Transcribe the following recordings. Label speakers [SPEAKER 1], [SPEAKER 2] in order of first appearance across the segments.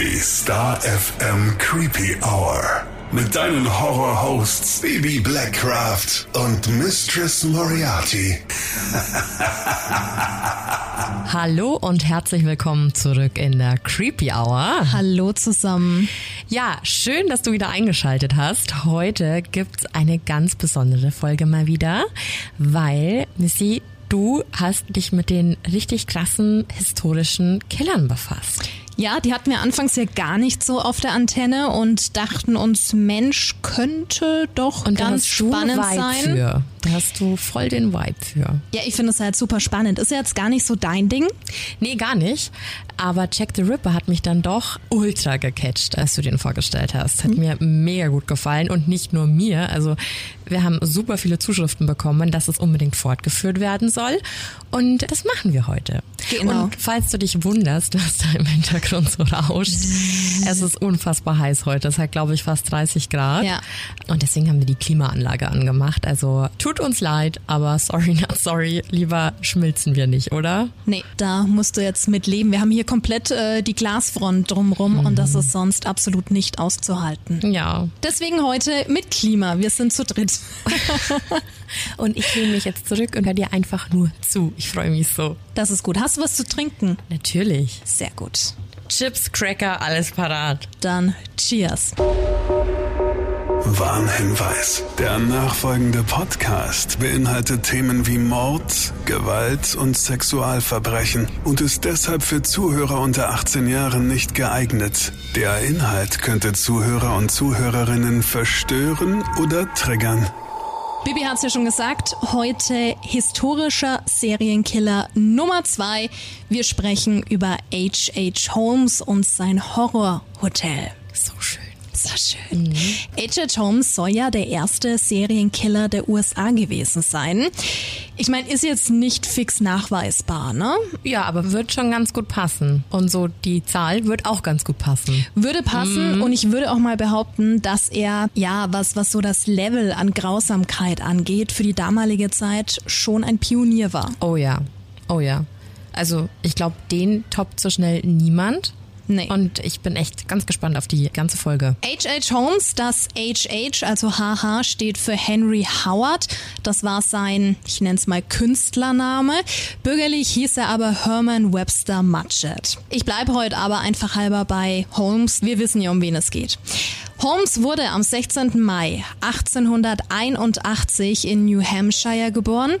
[SPEAKER 1] Die Star FM Creepy Hour. Mit deinen Horror-Hosts Baby Blackcraft und Mistress Moriarty.
[SPEAKER 2] Hallo und herzlich willkommen zurück in der Creepy Hour.
[SPEAKER 3] Hallo zusammen.
[SPEAKER 2] Ja, schön, dass du wieder eingeschaltet hast. Heute gibt's eine ganz besondere Folge mal wieder, weil Missy, du hast dich mit den richtig krassen historischen Killern befasst.
[SPEAKER 3] Ja, die hatten wir anfangs ja gar nicht so auf der Antenne und dachten uns, Mensch, könnte doch
[SPEAKER 2] Und
[SPEAKER 3] ganz spannend sein.
[SPEAKER 2] für. Da hast du voll den Vibe für.
[SPEAKER 3] Ja, ich finde es halt super spannend. Ist ja jetzt gar nicht so dein Ding.
[SPEAKER 2] Nee, gar nicht. Aber Jack the Ripper hat mich dann doch ultra gecatcht, als du den vorgestellt hast. Hat mir mega gut gefallen und nicht nur mir. Also wir haben super viele Zuschriften bekommen, dass es unbedingt fortgeführt werden soll. Und das machen wir heute.
[SPEAKER 3] Genau.
[SPEAKER 2] Und falls du dich wunderst, was da im Hintergrund so rauscht, es ist unfassbar heiß heute. Es hat, glaube ich, fast 30 Grad.
[SPEAKER 3] Ja.
[SPEAKER 2] Und deswegen haben wir die Klimaanlage angemacht. Also tut uns leid, aber sorry, not sorry. Lieber schmilzen wir nicht, oder?
[SPEAKER 3] Nee, da musst du jetzt mit leben. Wir haben hier komplett äh, die Glasfront drumrum und das ist sonst absolut nicht auszuhalten.
[SPEAKER 2] Ja.
[SPEAKER 3] Deswegen heute mit Klima. Wir sind zu dritt.
[SPEAKER 2] Und ich lehne mich jetzt zurück und höre dir einfach nur zu. Ich freue mich so.
[SPEAKER 3] Das ist gut. Hast du was zu trinken?
[SPEAKER 2] Natürlich.
[SPEAKER 3] Sehr gut.
[SPEAKER 2] Chips, Cracker, alles parat.
[SPEAKER 3] Dann Cheers.
[SPEAKER 1] Warnhinweis. Der nachfolgende Podcast beinhaltet Themen wie Mord, Gewalt und Sexualverbrechen und ist deshalb für Zuhörer unter 18 Jahren nicht geeignet. Der Inhalt könnte Zuhörer und Zuhörerinnen verstören oder triggern.
[SPEAKER 3] Bibi hat's ja schon gesagt, heute historischer Serienkiller Nummer zwei. Wir sprechen über H.H. Holmes und sein Horrorhotel.
[SPEAKER 2] So schön.
[SPEAKER 3] So schön. H.H. Holmes soll ja der erste Serienkiller der USA gewesen sein. Ich meine, ist jetzt nicht fix nachweisbar, ne?
[SPEAKER 2] Ja, aber wird schon ganz gut passen. Und so die Zahl wird auch ganz gut passen.
[SPEAKER 3] Würde passen und ich würde auch mal behaupten, dass er, ja, was, was so das Level an Grausamkeit angeht, für die damalige Zeit schon ein Pionier war.
[SPEAKER 2] Oh ja. Oh ja. Also ich glaube, den toppt so schnell niemand.
[SPEAKER 3] Nee.
[SPEAKER 2] Und ich bin echt ganz gespannt auf die ganze Folge.
[SPEAKER 3] H.H. Holmes, das HH, also HH, steht für Henry Howard. Das war sein, ich nenne es mal Künstlername. Bürgerlich hieß er aber Herman Webster Mudgett. Ich bleibe heute aber einfach halber bei Holmes. Wir wissen ja, um wen es geht. Holmes wurde am 16. Mai 1881 in New Hampshire geboren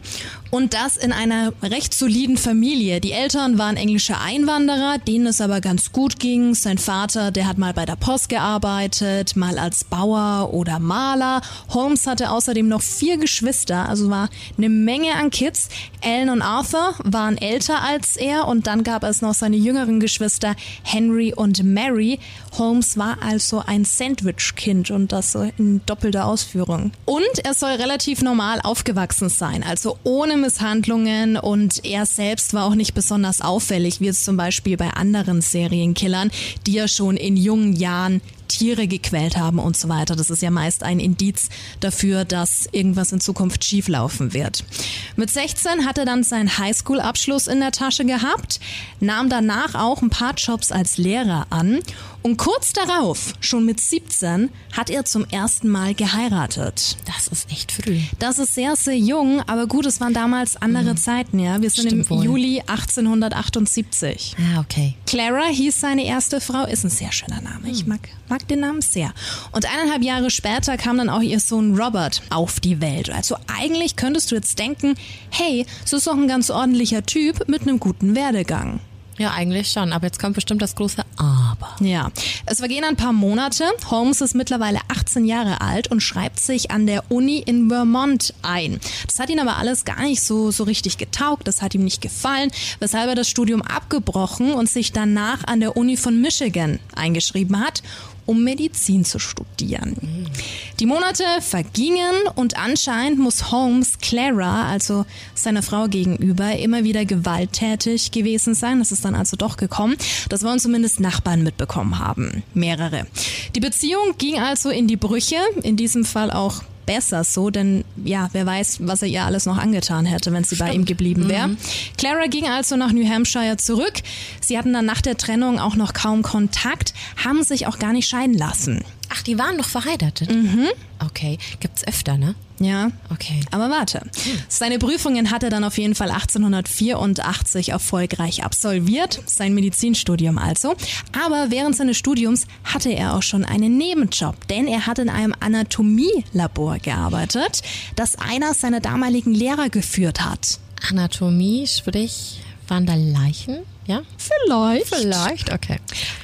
[SPEAKER 3] und das in einer recht soliden Familie. Die Eltern waren englische Einwanderer, denen es aber ganz gut ging. Sein Vater, der hat mal bei der Post gearbeitet, mal als Bauer oder Maler. Holmes hatte außerdem noch vier Geschwister, also war eine Menge an Kids. Ellen und Arthur waren älter als er und dann gab es noch seine jüngeren Geschwister Henry und Mary. Holmes war also ein Sandwich-Kind und das in doppelter Ausführung. Und er soll relativ normal aufgewachsen sein, also ohne Misshandlungen und er selbst war auch nicht besonders auffällig, wie es zum Beispiel bei anderen Serienkillern, die ja schon in jungen Jahren Tiere gequält haben und so weiter. Das ist ja meist ein Indiz dafür, dass irgendwas in Zukunft schieflaufen wird. Mit 16 hat er dann seinen Highschool-Abschluss in der Tasche gehabt, nahm danach auch ein paar Jobs als Lehrer an und kurz darauf, schon mit 17, hat er zum ersten Mal geheiratet.
[SPEAKER 2] Das ist echt früh.
[SPEAKER 3] Das ist sehr, sehr jung, aber gut, es waren damals andere Zeiten, ja. Wir sind
[SPEAKER 2] Stimmt
[SPEAKER 3] im
[SPEAKER 2] wohl.
[SPEAKER 3] Juli 1878.
[SPEAKER 2] Ah, okay.
[SPEAKER 3] Clara hieß seine erste Frau, ist ein sehr schöner Name. Ich mag, mag den Namen sehr. Und eineinhalb Jahre später kam dann auch ihr Sohn Robert auf die Welt. Also eigentlich könntest du jetzt denken, hey, so ist doch ein ganz ordentlicher Typ mit einem guten Werdegang.
[SPEAKER 2] Ja, eigentlich schon. Aber jetzt kommt bestimmt das große Aber.
[SPEAKER 3] Ja, es vergehen ein paar Monate. Holmes ist mittlerweile 18 Jahre alt und schreibt sich an der Uni in Vermont ein. Das hat ihn aber alles gar nicht so, so richtig getaugt. Das hat ihm nicht gefallen, weshalb er das Studium abgebrochen und sich danach an der Uni von Michigan eingeschrieben hat um Medizin zu studieren. Die Monate vergingen und anscheinend muss Holmes Clara, also seiner Frau gegenüber, immer wieder gewalttätig gewesen sein. Das ist dann also doch gekommen. Das wollen zumindest Nachbarn mitbekommen haben. Mehrere. Die Beziehung ging also in die Brüche, in diesem Fall auch besser so, denn ja, wer weiß, was er ihr alles noch angetan hätte, wenn sie Stimmt. bei ihm geblieben wäre. Mhm. Clara ging also nach New Hampshire zurück. Sie hatten dann nach der Trennung auch noch kaum Kontakt, haben sich auch gar nicht scheiden lassen.
[SPEAKER 2] Ach, die waren noch verheiratet?
[SPEAKER 3] Mhm.
[SPEAKER 2] Okay, gibt's öfter, ne?
[SPEAKER 3] Ja.
[SPEAKER 2] Okay.
[SPEAKER 3] Aber warte. Seine Prüfungen hat er dann auf jeden Fall 1884 erfolgreich absolviert, sein Medizinstudium also. Aber während seines Studiums hatte er auch schon einen Nebenjob, denn er hat in einem Anatomielabor gearbeitet, das einer seiner damaligen Lehrer geführt hat.
[SPEAKER 2] Anatomie, sprich, waren da Leichen? Ja?
[SPEAKER 3] Vielleicht.
[SPEAKER 2] Vielleicht, okay.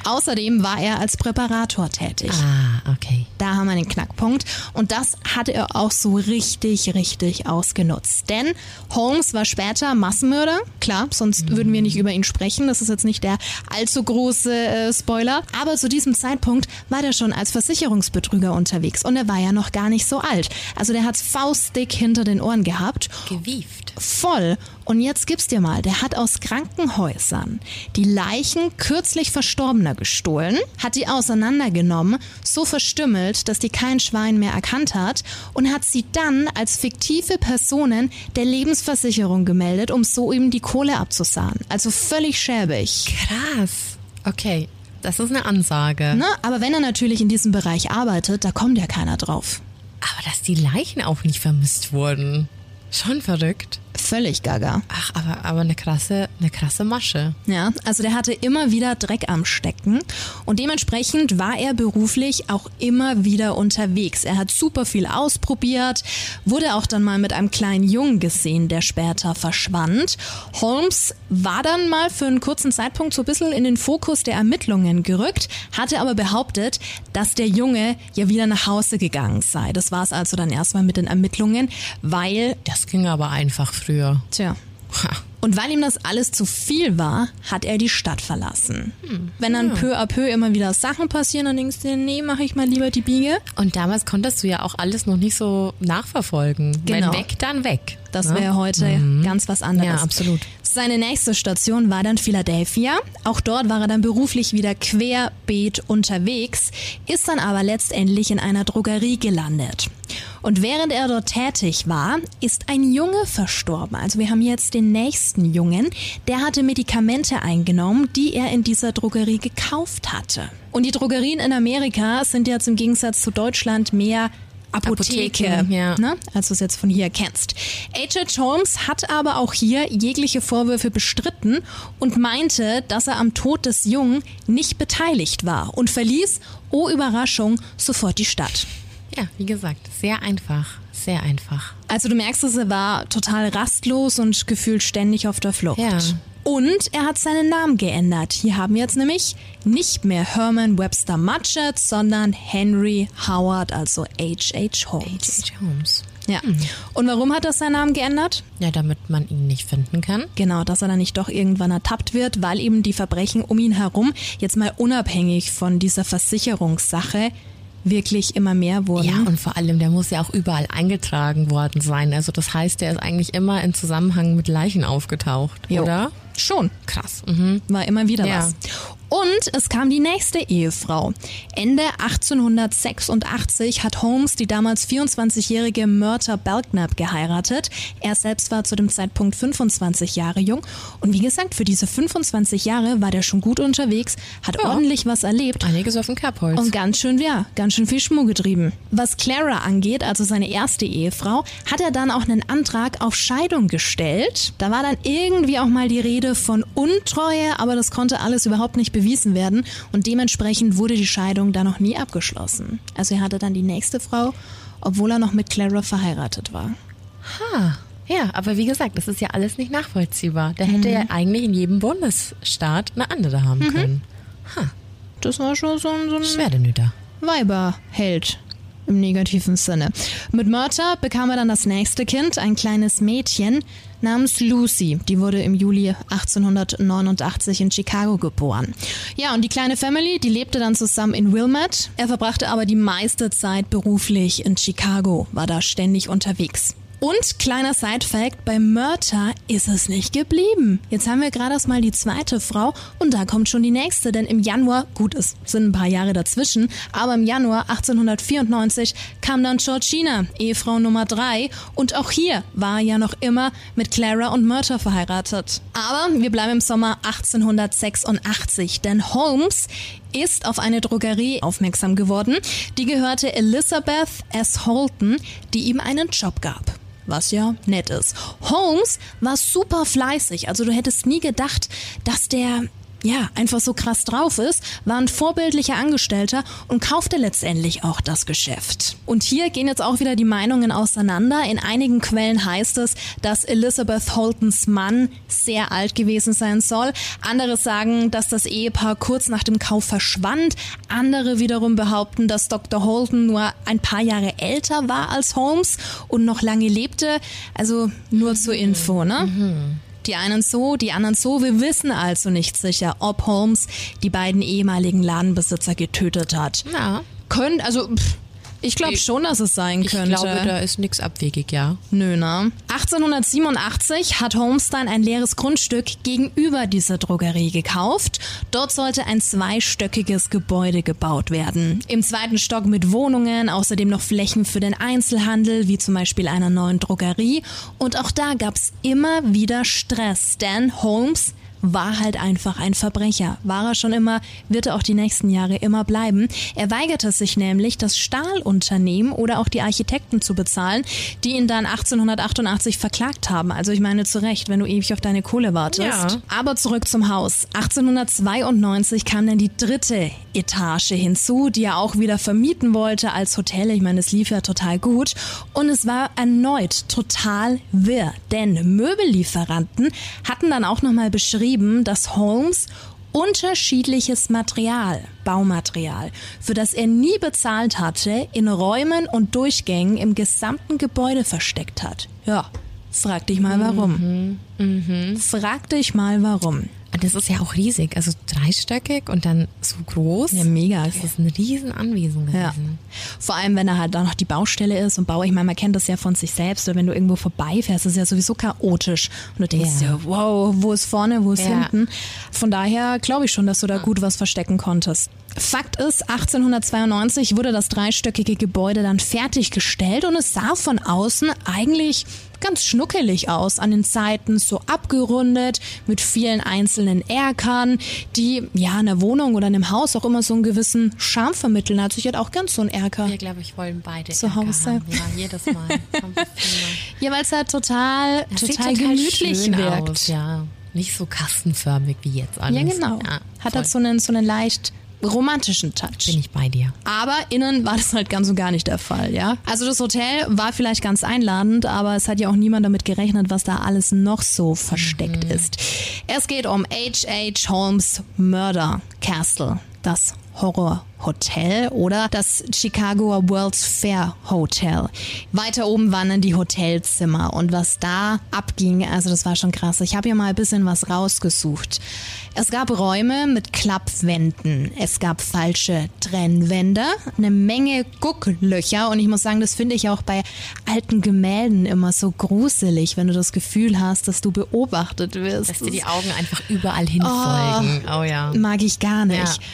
[SPEAKER 3] Außerdem war er als Präparator tätig.
[SPEAKER 2] Ah, okay.
[SPEAKER 3] Da haben wir den Knackpunkt. Und das hat er auch so richtig, richtig ausgenutzt. Denn Holmes war später Massenmörder. Klar, sonst mhm. würden wir nicht über ihn sprechen. Das ist jetzt nicht der allzu große äh, Spoiler. Aber zu diesem Zeitpunkt war er schon als Versicherungsbetrüger unterwegs. Und er war ja noch gar nicht so alt. Also der hat's faustdick hinter den Ohren gehabt.
[SPEAKER 2] Gewieft.
[SPEAKER 3] Voll. Und jetzt gib's dir mal, der hat aus Krankenhäusern die Leichen kürzlich Verstorbener gestohlen, hat die auseinandergenommen, so verstümmelt, dass die kein Schwein mehr erkannt hat und hat sie dann als fiktive Personen der Lebensversicherung gemeldet, um so eben die Kohle abzusahnen. Also völlig schäbig.
[SPEAKER 2] Krass. Okay, das ist eine Ansage.
[SPEAKER 3] Ne? Aber wenn er natürlich in diesem Bereich arbeitet, da kommt ja keiner drauf.
[SPEAKER 2] Aber dass die Leichen auch nicht vermisst wurden. Schon verrückt.
[SPEAKER 3] Völlig gaga.
[SPEAKER 2] Ach, aber, aber eine krasse, eine krasse Masche.
[SPEAKER 3] Ja, also der hatte immer wieder Dreck am Stecken und dementsprechend war er beruflich auch immer wieder unterwegs. Er hat super viel ausprobiert, wurde auch dann mal mit einem kleinen Jungen gesehen, der später verschwand. Holmes war dann mal für einen kurzen Zeitpunkt so ein bisschen in den Fokus der Ermittlungen gerückt, hatte aber behauptet, dass der Junge ja wieder nach Hause gegangen sei. Das war es also dann erstmal mit den Ermittlungen, weil...
[SPEAKER 2] Das ging aber einfach früher.
[SPEAKER 3] Tja. Und weil ihm das alles zu viel war, hat er die Stadt verlassen. Hm. Wenn dann ja. peu à peu immer wieder Sachen passieren, dann denkst du dir, nee, mache ich mal lieber die Biege.
[SPEAKER 2] Und damals konntest du ja auch alles noch nicht so nachverfolgen.
[SPEAKER 3] Genau.
[SPEAKER 2] Wenn weg, dann weg.
[SPEAKER 3] Das wäre ja? heute mhm. ganz was anderes.
[SPEAKER 2] Ja, absolut.
[SPEAKER 3] Seine nächste Station war dann Philadelphia. Auch dort war er dann beruflich wieder querbeet unterwegs, ist dann aber letztendlich in einer Drogerie gelandet. Und während er dort tätig war, ist ein Junge verstorben. Also wir haben jetzt den nächsten Jungen. Der hatte Medikamente eingenommen, die er in dieser Drogerie gekauft hatte. Und die Drogerien in Amerika sind jetzt im Gegensatz zu Deutschland mehr Apotheke, Apotheken, ja. ne? als du es jetzt von hier kennst. H.H. Holmes hat aber auch hier jegliche Vorwürfe bestritten und meinte, dass er am Tod des Jungen nicht beteiligt war und verließ, oh Überraschung, sofort die Stadt.
[SPEAKER 2] Ja, wie gesagt, sehr einfach, sehr einfach.
[SPEAKER 3] Also du merkst es, er war total rastlos und gefühlt ständig auf der Flucht.
[SPEAKER 2] Ja.
[SPEAKER 3] Und er hat seinen Namen geändert. Hier haben wir jetzt nämlich nicht mehr Herman Webster Mudgett, sondern Henry Howard, also H.H. Holmes.
[SPEAKER 2] H.H. Holmes.
[SPEAKER 3] Ja. Hm. Und warum hat er seinen Namen geändert?
[SPEAKER 2] Ja, damit man ihn nicht finden kann.
[SPEAKER 3] Genau, dass er dann nicht doch irgendwann ertappt wird, weil eben die Verbrechen um ihn herum, jetzt mal unabhängig von dieser Versicherungssache, wirklich immer mehr wurden.
[SPEAKER 2] Ja, und vor allem, der muss ja auch überall eingetragen worden sein. Also das heißt, der ist eigentlich immer in Zusammenhang mit Leichen aufgetaucht, jo. oder?
[SPEAKER 3] Schon.
[SPEAKER 2] Krass.
[SPEAKER 3] Mhm. War immer wieder ja. was. Und es kam die nächste Ehefrau. Ende 1886 hat Holmes die damals 24-jährige Myrta Belknap geheiratet. Er selbst war zu dem Zeitpunkt 25 Jahre jung. Und wie gesagt, für diese 25 Jahre war der schon gut unterwegs, hat ja. ordentlich was erlebt.
[SPEAKER 2] Einiges auf dem Kerbholz.
[SPEAKER 3] Und ganz schön, ja, ganz schön viel Schmuh getrieben. Was Clara angeht, also seine erste Ehefrau, hat er dann auch einen Antrag auf Scheidung gestellt. Da war dann irgendwie auch mal die Rede von Untreue, aber das konnte alles überhaupt nicht bewiesen bewiesen werden und dementsprechend wurde die Scheidung da noch nie abgeschlossen. Also er hatte dann die nächste Frau, obwohl er noch mit Clara verheiratet war.
[SPEAKER 2] Ha. Ja, aber wie gesagt, das ist ja alles nicht nachvollziehbar. Der hätte mhm. ja eigentlich in jedem Bundesstaat eine andere haben mhm. können. Ha.
[SPEAKER 3] Das war schon so ein, so ein
[SPEAKER 2] Schwerdenüter.
[SPEAKER 3] Weiberheld im negativen Sinne. Mit Mörter bekam er dann das nächste Kind, ein kleines Mädchen namens Lucy. Die wurde im Juli 1889 in Chicago geboren. Ja, und die kleine Family, die lebte dann zusammen in Wilmette. Er verbrachte aber die meiste Zeit beruflich in Chicago, war da ständig unterwegs. Und kleiner Side-Fact, bei Murta ist es nicht geblieben. Jetzt haben wir gerade erst mal die zweite Frau und da kommt schon die nächste, denn im Januar, gut, es sind ein paar Jahre dazwischen, aber im Januar 1894 kam dann Georgina, Ehefrau Nummer drei und auch hier war er ja noch immer mit Clara und Murta verheiratet. Aber wir bleiben im Sommer 1886, denn Holmes ist auf eine Drogerie aufmerksam geworden. Die gehörte Elizabeth S. Holton, die ihm einen Job gab was ja nett ist. Holmes war super fleißig, also du hättest nie gedacht, dass der ja, einfach so krass drauf ist, war ein vorbildlicher Angestellter und kaufte letztendlich auch das Geschäft. Und hier gehen jetzt auch wieder die Meinungen auseinander. In einigen Quellen heißt es, dass Elizabeth Holtons Mann sehr alt gewesen sein soll. Andere sagen, dass das Ehepaar kurz nach dem Kauf verschwand. Andere wiederum behaupten, dass Dr. Holton nur ein paar Jahre älter war als Holmes und noch lange lebte. Also nur zur Info, ne? Mhm. Die einen so, die anderen so. Wir wissen also nicht sicher, ob Holmes die beiden ehemaligen Ladenbesitzer getötet hat.
[SPEAKER 2] Ja.
[SPEAKER 3] Können, also pff, ich glaube schon, dass es sein könnte.
[SPEAKER 2] Ich glaube, da ist nichts abwegig, ja.
[SPEAKER 3] Nö, ne? 1887 hat Holmstein ein leeres Grundstück gegenüber dieser Drogerie gekauft. Dort sollte ein zweistöckiges Gebäude gebaut werden. Im zweiten Stock mit Wohnungen, außerdem noch Flächen für den Einzelhandel, wie zum Beispiel einer neuen Drogerie. Und auch da gab's immer wieder Stress, denn Holmes war halt einfach ein Verbrecher. War er schon immer, wird er auch die nächsten Jahre immer bleiben. Er weigerte sich nämlich, das Stahlunternehmen oder auch die Architekten zu bezahlen, die ihn dann 1888 verklagt haben. Also ich meine zu Recht, wenn du ewig auf deine Kohle wartest. Ja. Aber zurück zum Haus. 1892 kam dann die dritte Etage hinzu, die er auch wieder vermieten wollte als Hotel. Ich meine, es lief ja total gut. Und es war erneut total wirr, denn Möbellieferanten hatten dann auch nochmal beschrieben, beschrieben, dass Holmes unterschiedliches Material, Baumaterial, für das er nie bezahlt hatte, in Räumen und Durchgängen im gesamten Gebäude versteckt hat. Ja, frag dich mal warum. Mhm. Mhm. Frag dich mal warum.
[SPEAKER 2] Das ist ja auch riesig, also dreistöckig und dann so groß.
[SPEAKER 3] Ja, mega.
[SPEAKER 2] Das ist ein riesen Anwesen gewesen. Ja.
[SPEAKER 3] Vor allem, wenn da halt da noch die Baustelle ist und Bau, ich meine, man kennt das ja von sich selbst, oder wenn du irgendwo vorbeifährst, ist es ja sowieso chaotisch. Und du denkst ja, ja wow, wo ist vorne, wo ist ja. hinten? Von daher glaube ich schon, dass du da gut was verstecken konntest. Fakt ist, 1892 wurde das dreistöckige Gebäude dann fertiggestellt und es sah von außen eigentlich ganz schnuckelig aus, an den Seiten so abgerundet, mit vielen einzelnen Erkern, die ja in der Wohnung oder in einem Haus auch immer so einen gewissen Charme vermitteln. Also ich auch ganz so einen Erker.
[SPEAKER 2] Wir, glaube ich, wollen beide
[SPEAKER 3] zu Erker Hause. Haben.
[SPEAKER 2] Ja, jedes Mal.
[SPEAKER 3] ja, weil es halt total, total, total gemütlich wirkt.
[SPEAKER 2] Aus, ja. Nicht so kastenförmig wie jetzt alles.
[SPEAKER 3] Ja, genau. Ja, Hat halt so einen, so einen leicht romantischen Touch.
[SPEAKER 2] Bin ich bei dir.
[SPEAKER 3] Aber innen war das halt ganz und gar nicht der Fall, ja. Also das Hotel war vielleicht ganz einladend, aber es hat ja auch niemand damit gerechnet, was da alles noch so versteckt mhm. ist. Es geht um H.H. Holmes Murder Castle, das Horror Hotel oder das Chicagoer World's Fair Hotel. Weiter oben waren dann die Hotelzimmer und was da abging, also das war schon krass. Ich habe hier mal ein bisschen was rausgesucht. Es gab Räume mit Klappwänden, es gab falsche Trennwände, eine Menge Gucklöcher und ich muss sagen, das finde ich auch bei alten Gemälden immer so gruselig, wenn du das Gefühl hast, dass du beobachtet wirst.
[SPEAKER 2] Dass dir die Augen einfach überall hinfolgen.
[SPEAKER 3] Oh, oh ja. Mag ich gar nicht. Ja.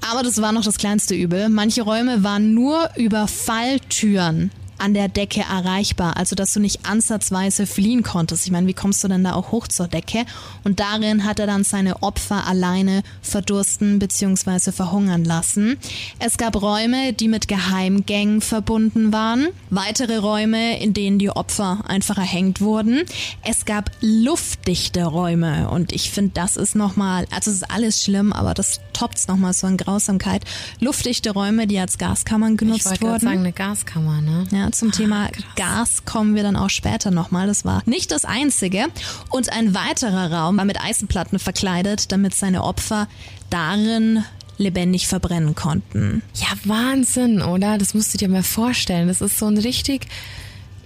[SPEAKER 3] Aber das war noch das kleinste Übel. Manche Räume waren nur über Falltüren an der Decke erreichbar, also dass du nicht ansatzweise fliehen konntest. Ich meine, wie kommst du denn da auch hoch zur Decke? Und darin hat er dann seine Opfer alleine verdursten bzw. verhungern lassen. Es gab Räume, die mit Geheimgängen verbunden waren, weitere Räume, in denen die Opfer einfach erhängt wurden. Es gab luftdichte Räume und ich finde, das ist nochmal, also es ist alles schlimm, aber das toppt nochmal so an Grausamkeit. Luftdichte Räume, die als Gaskammern genutzt ich wurden.
[SPEAKER 2] sagen, eine Gaskammer, ne?
[SPEAKER 3] Ja, zum Thema Krass. Gas kommen wir dann auch später nochmal. Das war nicht das einzige. Und ein weiterer Raum war mit Eisenplatten verkleidet, damit seine Opfer darin lebendig verbrennen konnten.
[SPEAKER 2] Ja, Wahnsinn, oder? Das musst du dir mal vorstellen. Das ist so ein richtig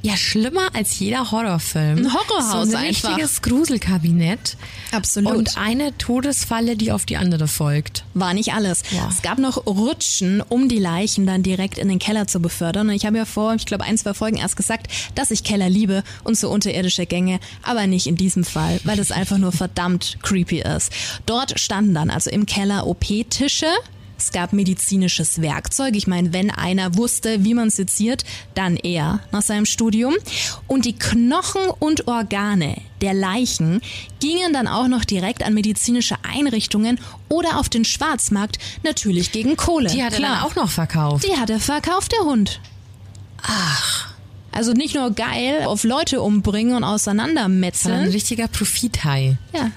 [SPEAKER 2] Ja, schlimmer als jeder Horrorfilm.
[SPEAKER 3] Ein Horrorhaus
[SPEAKER 2] so ein
[SPEAKER 3] einfach.
[SPEAKER 2] richtiges Gruselkabinett.
[SPEAKER 3] Absolut.
[SPEAKER 2] Und eine Todesfalle, die auf die andere folgt.
[SPEAKER 3] War nicht alles.
[SPEAKER 2] Ja.
[SPEAKER 3] Es gab noch Rutschen, um die Leichen dann direkt in den Keller zu befördern. Und ich habe ja vor, ich glaube, ein, zwei Folgen erst gesagt, dass ich Keller liebe und so unterirdische Gänge, aber nicht in diesem Fall, weil es einfach nur verdammt creepy ist. Dort standen dann also im Keller OP-Tische. Es gab medizinisches Werkzeug. Ich meine, wenn einer wusste, wie man seziert, dann er nach seinem Studium. Und die Knochen und Organe der Leichen gingen dann auch noch direkt an medizinische Einrichtungen oder auf den Schwarzmarkt, natürlich gegen Kohle.
[SPEAKER 2] Die hat er dann auch noch verkauft.
[SPEAKER 3] Die hat er verkauft, der Hund. Ach. Also nicht nur geil auf Leute umbringen und
[SPEAKER 2] Sondern ein
[SPEAKER 3] auseinandermetzeln.
[SPEAKER 2] richtiger Profithai.
[SPEAKER 3] Ja,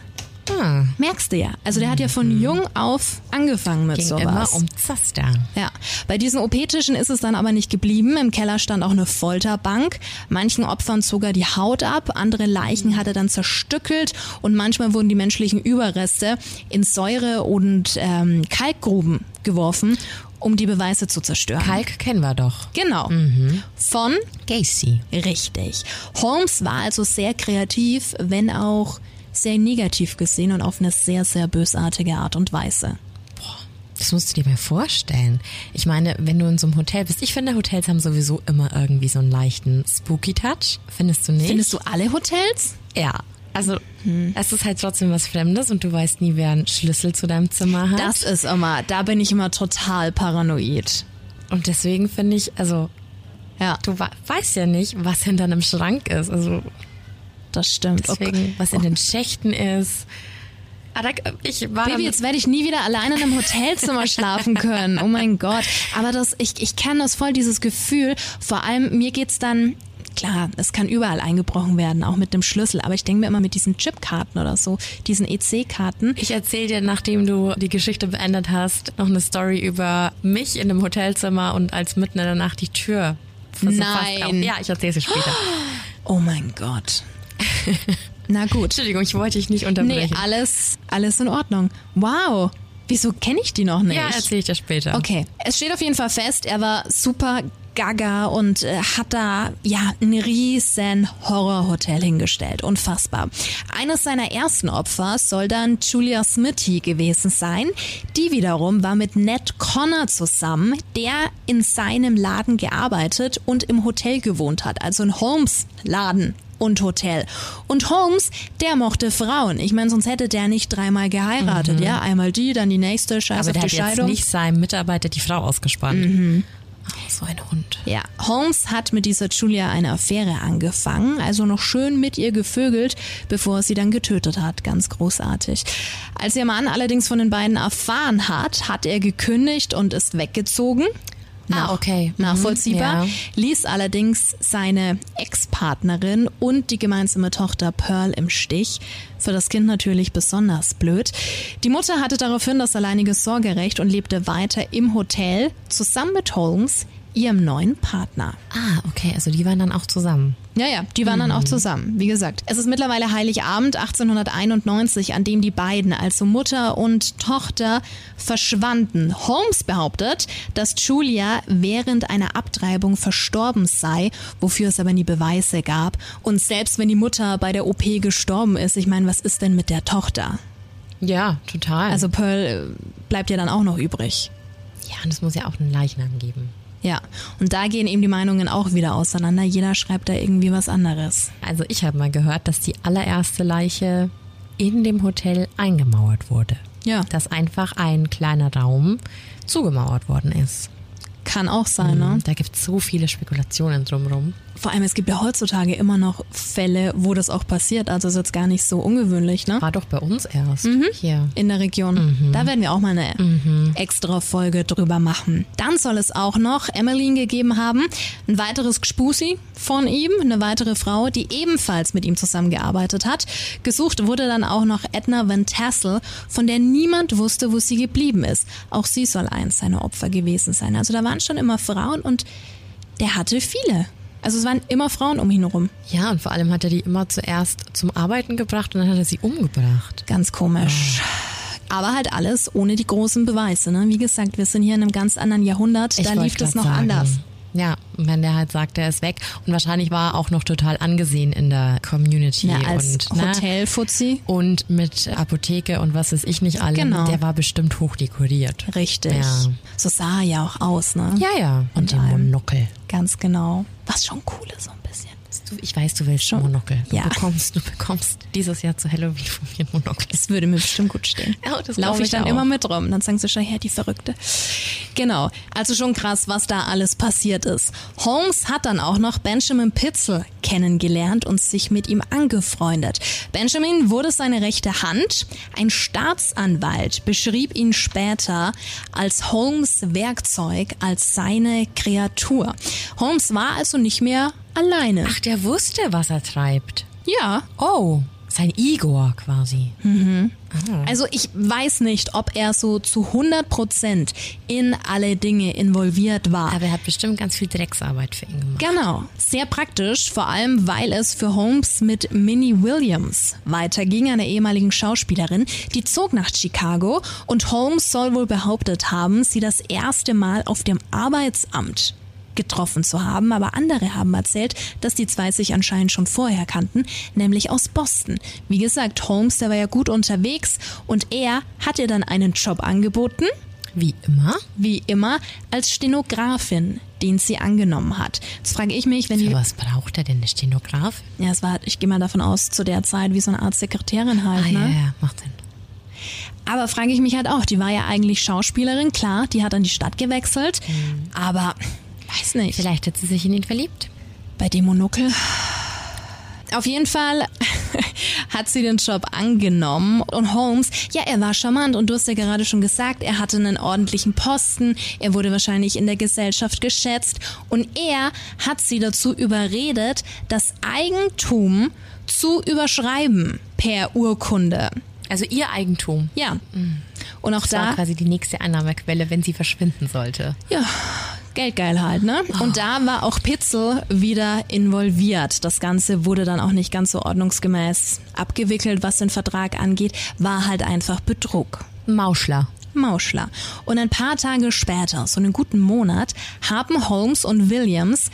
[SPEAKER 2] Ah,
[SPEAKER 3] merkst du ja. Also der hat ja von jung auf angefangen mit
[SPEAKER 2] ging
[SPEAKER 3] sowas.
[SPEAKER 2] immer um Zaster.
[SPEAKER 3] Ja, bei diesen OP-Tischen ist es dann aber nicht geblieben. Im Keller stand auch eine Folterbank. Manchen Opfern zog er die Haut ab, andere Leichen hat er dann zerstückelt und manchmal wurden die menschlichen Überreste in Säure- und ähm, Kalkgruben geworfen, um die Beweise zu zerstören.
[SPEAKER 2] Kalk kennen wir doch.
[SPEAKER 3] Genau. Von
[SPEAKER 2] Gacy.
[SPEAKER 3] Richtig. Holmes war also sehr kreativ, wenn auch sehr negativ gesehen und auf eine sehr, sehr bösartige Art und Weise.
[SPEAKER 2] Das musst du dir mal vorstellen. Ich meine, wenn du in so einem Hotel bist, ich finde, Hotels haben sowieso immer irgendwie so einen leichten Spooky-Touch. Findest du nicht?
[SPEAKER 3] Findest du alle Hotels?
[SPEAKER 2] Ja. Also, es ist halt trotzdem was Fremdes und du weißt nie, wer einen Schlüssel zu deinem Zimmer hat.
[SPEAKER 3] Das ist immer, da bin ich immer total paranoid.
[SPEAKER 2] und deswegen finde ich, also,
[SPEAKER 3] Ja,
[SPEAKER 2] du weißt ja nicht, was hinter einem Schrank ist. Also,
[SPEAKER 3] das stimmt.
[SPEAKER 2] deswegen, was in den Schächten ist. Ah, ich war
[SPEAKER 3] Baby, jetzt werde ich nie wieder alleine in einem Hotelzimmer schlafen können. Oh mein Gott. Aber das, ich, ich kenne das voll, dieses Gefühl. Vor allem, mir geht's dann, klar, es kann überall eingebrochen werden, auch mit dem Schlüssel. Aber ich denke mir immer mit diesen Chipkarten oder so, diesen EC-Karten.
[SPEAKER 2] Ich erzähle dir, nachdem du die Geschichte beendet hast, noch eine Story über mich in einem Hotelzimmer und als mitten in der Nacht die Tür
[SPEAKER 3] Nein.
[SPEAKER 2] Ja, ich erzähle sie später.
[SPEAKER 3] Oh mein Gott. Na gut.
[SPEAKER 2] Entschuldigung, ich wollte dich nicht
[SPEAKER 3] Nee,
[SPEAKER 2] unterbrechen.
[SPEAKER 3] alles, alles in Ordnung. Wow. Wieso kenne ich die noch nicht?
[SPEAKER 2] ja, erzähle ich dir später.
[SPEAKER 3] Okay, es steht auf jeden Fall fest, er war super gaga und äh, hat da ja ein riesen Horrorhotel hingestellt. Unfassbar. Eines seiner ersten Opfer soll dann Julia Smithy gewesen sein. Die wiederum war mit Ned Connor zusammen, der in seinem Laden gearbeitet und im Hotel gewohnt hat, also in Holmes Laden und Hotel. Und Holmes, der mochte Frauen. Ich meine, sonst hätte der nicht dreimal geheiratet, ja? Einmal die, dann die nächste, scheiß
[SPEAKER 2] Aber
[SPEAKER 3] auf
[SPEAKER 2] der
[SPEAKER 3] die
[SPEAKER 2] hat jetzt
[SPEAKER 3] Scheidung.
[SPEAKER 2] nicht seinem Mitarbeiter die Frau ausgespannt.
[SPEAKER 3] Mhm.
[SPEAKER 2] Oh, so ein Hund.
[SPEAKER 3] Ja, Holmes hat mit dieser Julia eine Affäre angefangen, also noch schön mit ihr gevögelt, bevor er sie dann getötet hat. Ganz großartig. Als ihr Mann allerdings von den beiden erfahren hat, hat er gekündigt und ist weggezogen.
[SPEAKER 2] Ah, okay. Mhm,
[SPEAKER 3] Nachvollziehbar.
[SPEAKER 2] ja.
[SPEAKER 3] Ließ allerdings seine Ex-Partnerin und die gemeinsame Tochter Pearl im Stich. Für das Kind natürlich besonders blöd. Die Mutter hatte daraufhin das alleinige Sorgerecht und lebte weiter im Hotel zusammen mit Holmes, ihrem neuen Partner.
[SPEAKER 2] Ah, okay, also die waren dann auch zusammen.
[SPEAKER 3] Ja, ja, die waren dann auch zusammen. Wie gesagt, es ist mittlerweile Heiligabend 1891, an dem die beiden, also Mutter und Tochter, verschwanden. Holmes behauptet, dass Julia während einer Abtreibung verstorben sei, wofür es aber nie Beweise gab. Und selbst wenn die Mutter bei der OP gestorben ist, ich meine, was ist denn mit der Tochter?
[SPEAKER 2] Ja, total.
[SPEAKER 3] Also Pearl äh, bleibt ja dann auch noch übrig.
[SPEAKER 2] ja, und es muss ja auch einen Leichnam geben.
[SPEAKER 3] Ja, und da gehen eben die Meinungen auch wieder auseinander. Jeder schreibt da irgendwie was anderes.
[SPEAKER 2] Also ich habe mal gehört, dass die allererste Leiche in dem Hotel eingemauert wurde.
[SPEAKER 3] Ja.
[SPEAKER 2] Dass einfach ein kleiner Raum zugemauert worden ist.
[SPEAKER 3] Kann auch sein, ne?
[SPEAKER 2] Da gibt es so viele Spekulationen drumherum.
[SPEAKER 3] Vor allem, es gibt ja heutzutage immer noch Fälle, wo das auch passiert. Also ist jetzt gar nicht so ungewöhnlich, ne?
[SPEAKER 2] War doch bei uns erst. Hier.
[SPEAKER 3] In der Region. Da werden wir auch mal eine extra Folge drüber machen. Dann soll es auch noch Emmeline gegeben haben. Ein weiteres Gspusi von ihm, eine weitere Frau, die ebenfalls mit ihm zusammengearbeitet hat. Gesucht wurde dann auch noch Edna Van Tassel, von der niemand wusste, wo sie geblieben ist. Auch sie soll eins seiner Opfer gewesen sein. Also da waren schon immer Frauen und der hatte viele. Also es waren immer Frauen um ihn herum.
[SPEAKER 2] Ja, und vor allem hat er die immer zuerst zum Arbeiten gebracht und dann hat er sie umgebracht.
[SPEAKER 3] Ganz komisch. Aber halt alles ohne die großen Beweise. Ne? Wie gesagt, wir sind hier in einem ganz anderen Jahrhundert.
[SPEAKER 2] Ich
[SPEAKER 3] da lief das noch
[SPEAKER 2] sagen.
[SPEAKER 3] anders.
[SPEAKER 2] Ja, wenn der halt sagt, der ist weg. Und wahrscheinlich war er auch noch total angesehen in der Community.
[SPEAKER 3] Ja, als
[SPEAKER 2] und, ne?
[SPEAKER 3] Hotelfuzzi.
[SPEAKER 2] Und mit Apotheke und was weiß ich nicht alle.
[SPEAKER 3] Genau.
[SPEAKER 2] Der war bestimmt hochdekoriert.
[SPEAKER 3] Richtig.
[SPEAKER 2] Ja.
[SPEAKER 3] So sah er ja auch aus, ne?
[SPEAKER 2] Ja, ja. Und,
[SPEAKER 3] Und allem.
[SPEAKER 2] Monokel.
[SPEAKER 3] Ganz genau. Was schon cool ist,
[SPEAKER 2] ich weiß, du willst
[SPEAKER 3] Schon.
[SPEAKER 2] Monokel. Du
[SPEAKER 3] Ja.
[SPEAKER 2] bekommst, du bekommst dieses Jahr zu Halloween von mir ein Monokel.
[SPEAKER 3] Das würde mir bestimmt gut stehen.
[SPEAKER 2] Ja, das
[SPEAKER 3] Laufe ich
[SPEAKER 2] ich
[SPEAKER 3] dann
[SPEAKER 2] auch.
[SPEAKER 3] immer mit rum. Dann sagen sie schon, ja, die Verrückte. Genau. Also schon krass, was da alles passiert ist. Holmes hat dann auch noch Benjamin Pitzel kennengelernt und sich mit ihm angefreundet. Benjamin wurde seine rechte Hand. Ein Staatsanwalt beschrieb ihn später als Holmes Werkzeug, als seine Kreatur. Holmes war also nicht mehr alleine.
[SPEAKER 2] Ach, der wusste, was er treibt.
[SPEAKER 3] ja,
[SPEAKER 2] Oh, sein Igor quasi.
[SPEAKER 3] Also ich weiß nicht, ob er so zu 100 Prozent in alle Dinge involviert war.
[SPEAKER 2] Aber er hat bestimmt ganz viel Drecksarbeit für ihn gemacht.
[SPEAKER 3] Genau, sehr praktisch, vor allem weil es für Holmes mit Minnie Williams weiterging, einer ehemaligen Schauspielerin. Die zog nach Chicago und Holmes soll wohl behauptet haben, sie das erste Mal auf dem Arbeitsamt getroffen zu haben, aber andere haben erzählt, dass die zwei sich anscheinend schon vorher kannten, nämlich aus Boston. Wie gesagt, Holmes, der war ja gut unterwegs und er hat ihr dann einen Job angeboten,
[SPEAKER 2] Wie immer.
[SPEAKER 3] wie immer, als Stenografin, den sie angenommen hat. Jetzt frage ich mich, wenn die
[SPEAKER 2] Für was braucht er denn, eine Stenograf?
[SPEAKER 3] ja, es war, ich gehe mal davon aus, zu der Zeit wie so eine Art Sekretärin halt,
[SPEAKER 2] Ah, ja,
[SPEAKER 3] ne?
[SPEAKER 2] ja, macht Sinn.
[SPEAKER 3] Aber frage ich mich halt auch, die war ja eigentlich Schauspielerin, klar, die hat dann die Stadt gewechselt, aber weiß nicht,
[SPEAKER 2] Vielleicht hat sie sich in ihn verliebt.
[SPEAKER 3] bei dem Monokel. Auf jeden Fall hat sie den Job angenommen und Holmes, ja, er war charmant und du hast ja gerade schon gesagt, er hatte einen ordentlichen Posten, er wurde wahrscheinlich in der Gesellschaft geschätzt und er hat sie dazu überredet, das Eigentum zu überschreiben per Urkunde.
[SPEAKER 2] Also ihr Eigentum.
[SPEAKER 3] Ja. Und auch
[SPEAKER 2] Das war
[SPEAKER 3] da,
[SPEAKER 2] quasi die nächste Einnahmequelle, wenn sie verschwinden sollte.
[SPEAKER 3] ja, Geldgeil halt, ne? Und da war auch Pitzel wieder involviert. Das Ganze wurde dann auch nicht ganz so ordnungsgemäß abgewickelt, was den Vertrag angeht, war halt einfach Betrug.
[SPEAKER 2] Mauschler.
[SPEAKER 3] Mauschler. Und ein paar Tage später, so einen guten Monat, haben Holmes und Williams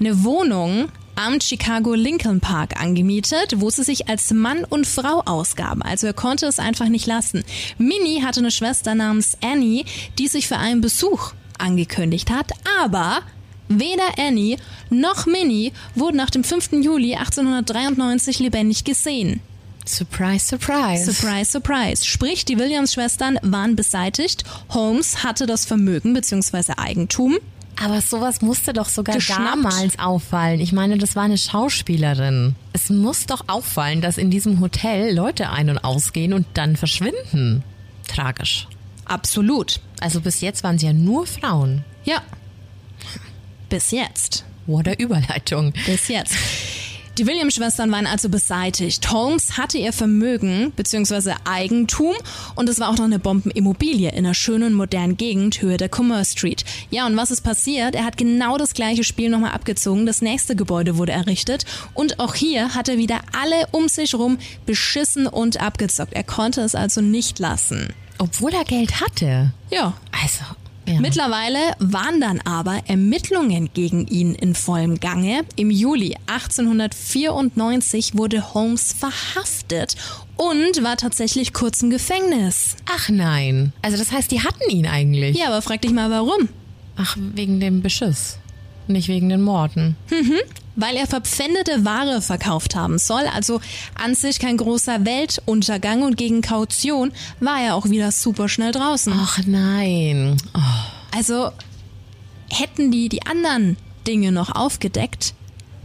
[SPEAKER 3] eine Wohnung am Chicago Lincoln Park angemietet, wo sie sich als Mann und Frau ausgaben. Also er konnte es einfach nicht lassen. Minnie hatte eine Schwester namens Annie, die sich für einen Besuch angekündigt hat, aber weder Annie noch Minnie wurden nach dem 5. Juli 1893 lebendig gesehen.
[SPEAKER 2] Surprise, surprise.
[SPEAKER 3] Surprise, surprise. Sprich, die Williams-Schwestern waren beseitigt. Holmes hatte das Vermögen bzw. Eigentum.
[SPEAKER 2] Aber sowas musste doch sogar
[SPEAKER 3] Geschnappt.
[SPEAKER 2] damals auffallen. Ich meine, das war eine Schauspielerin. Es muss doch auffallen, dass in diesem Hotel Leute ein- und ausgehen und dann verschwinden. Tragisch.
[SPEAKER 3] Absolut.
[SPEAKER 2] Also bis jetzt waren es ja nur Frauen.
[SPEAKER 3] Ja. Bis jetzt.
[SPEAKER 2] What a Überleitung.
[SPEAKER 3] Bis jetzt. Die Williams-Schwestern waren also beseitigt. Holmes hatte ihr Vermögen bzw. Eigentum und es war auch noch eine Bombenimmobilie in einer schönen modernen Gegend, Höhe der Commerce Street. Ja, und was ist passiert? Er hat genau das gleiche Spiel nochmal abgezogen. Das nächste Gebäude wurde errichtet und auch hier hat er wieder alle um sich rum beschissen und abgezockt. Er konnte es also nicht lassen.
[SPEAKER 2] Obwohl er Geld hatte.
[SPEAKER 3] Ja,
[SPEAKER 2] Also. Ja.
[SPEAKER 3] Mittlerweile waren dann aber Ermittlungen gegen ihn in vollem Gange. Im Juli 1894 wurde Holmes verhaftet und war tatsächlich kurz im Gefängnis.
[SPEAKER 2] Ach nein. Also das heißt, die hatten ihn eigentlich.
[SPEAKER 3] Ja, aber frag dich mal warum.
[SPEAKER 2] Ach, wegen dem Beschiss. Nicht wegen den Morden.
[SPEAKER 3] Weil er verpfändete Ware verkauft haben soll, also an sich kein großer Weltuntergang und gegen Kaution war er auch wieder super schnell draußen.
[SPEAKER 2] Ach nein. Oh.
[SPEAKER 3] Also hätten die die anderen Dinge noch aufgedeckt,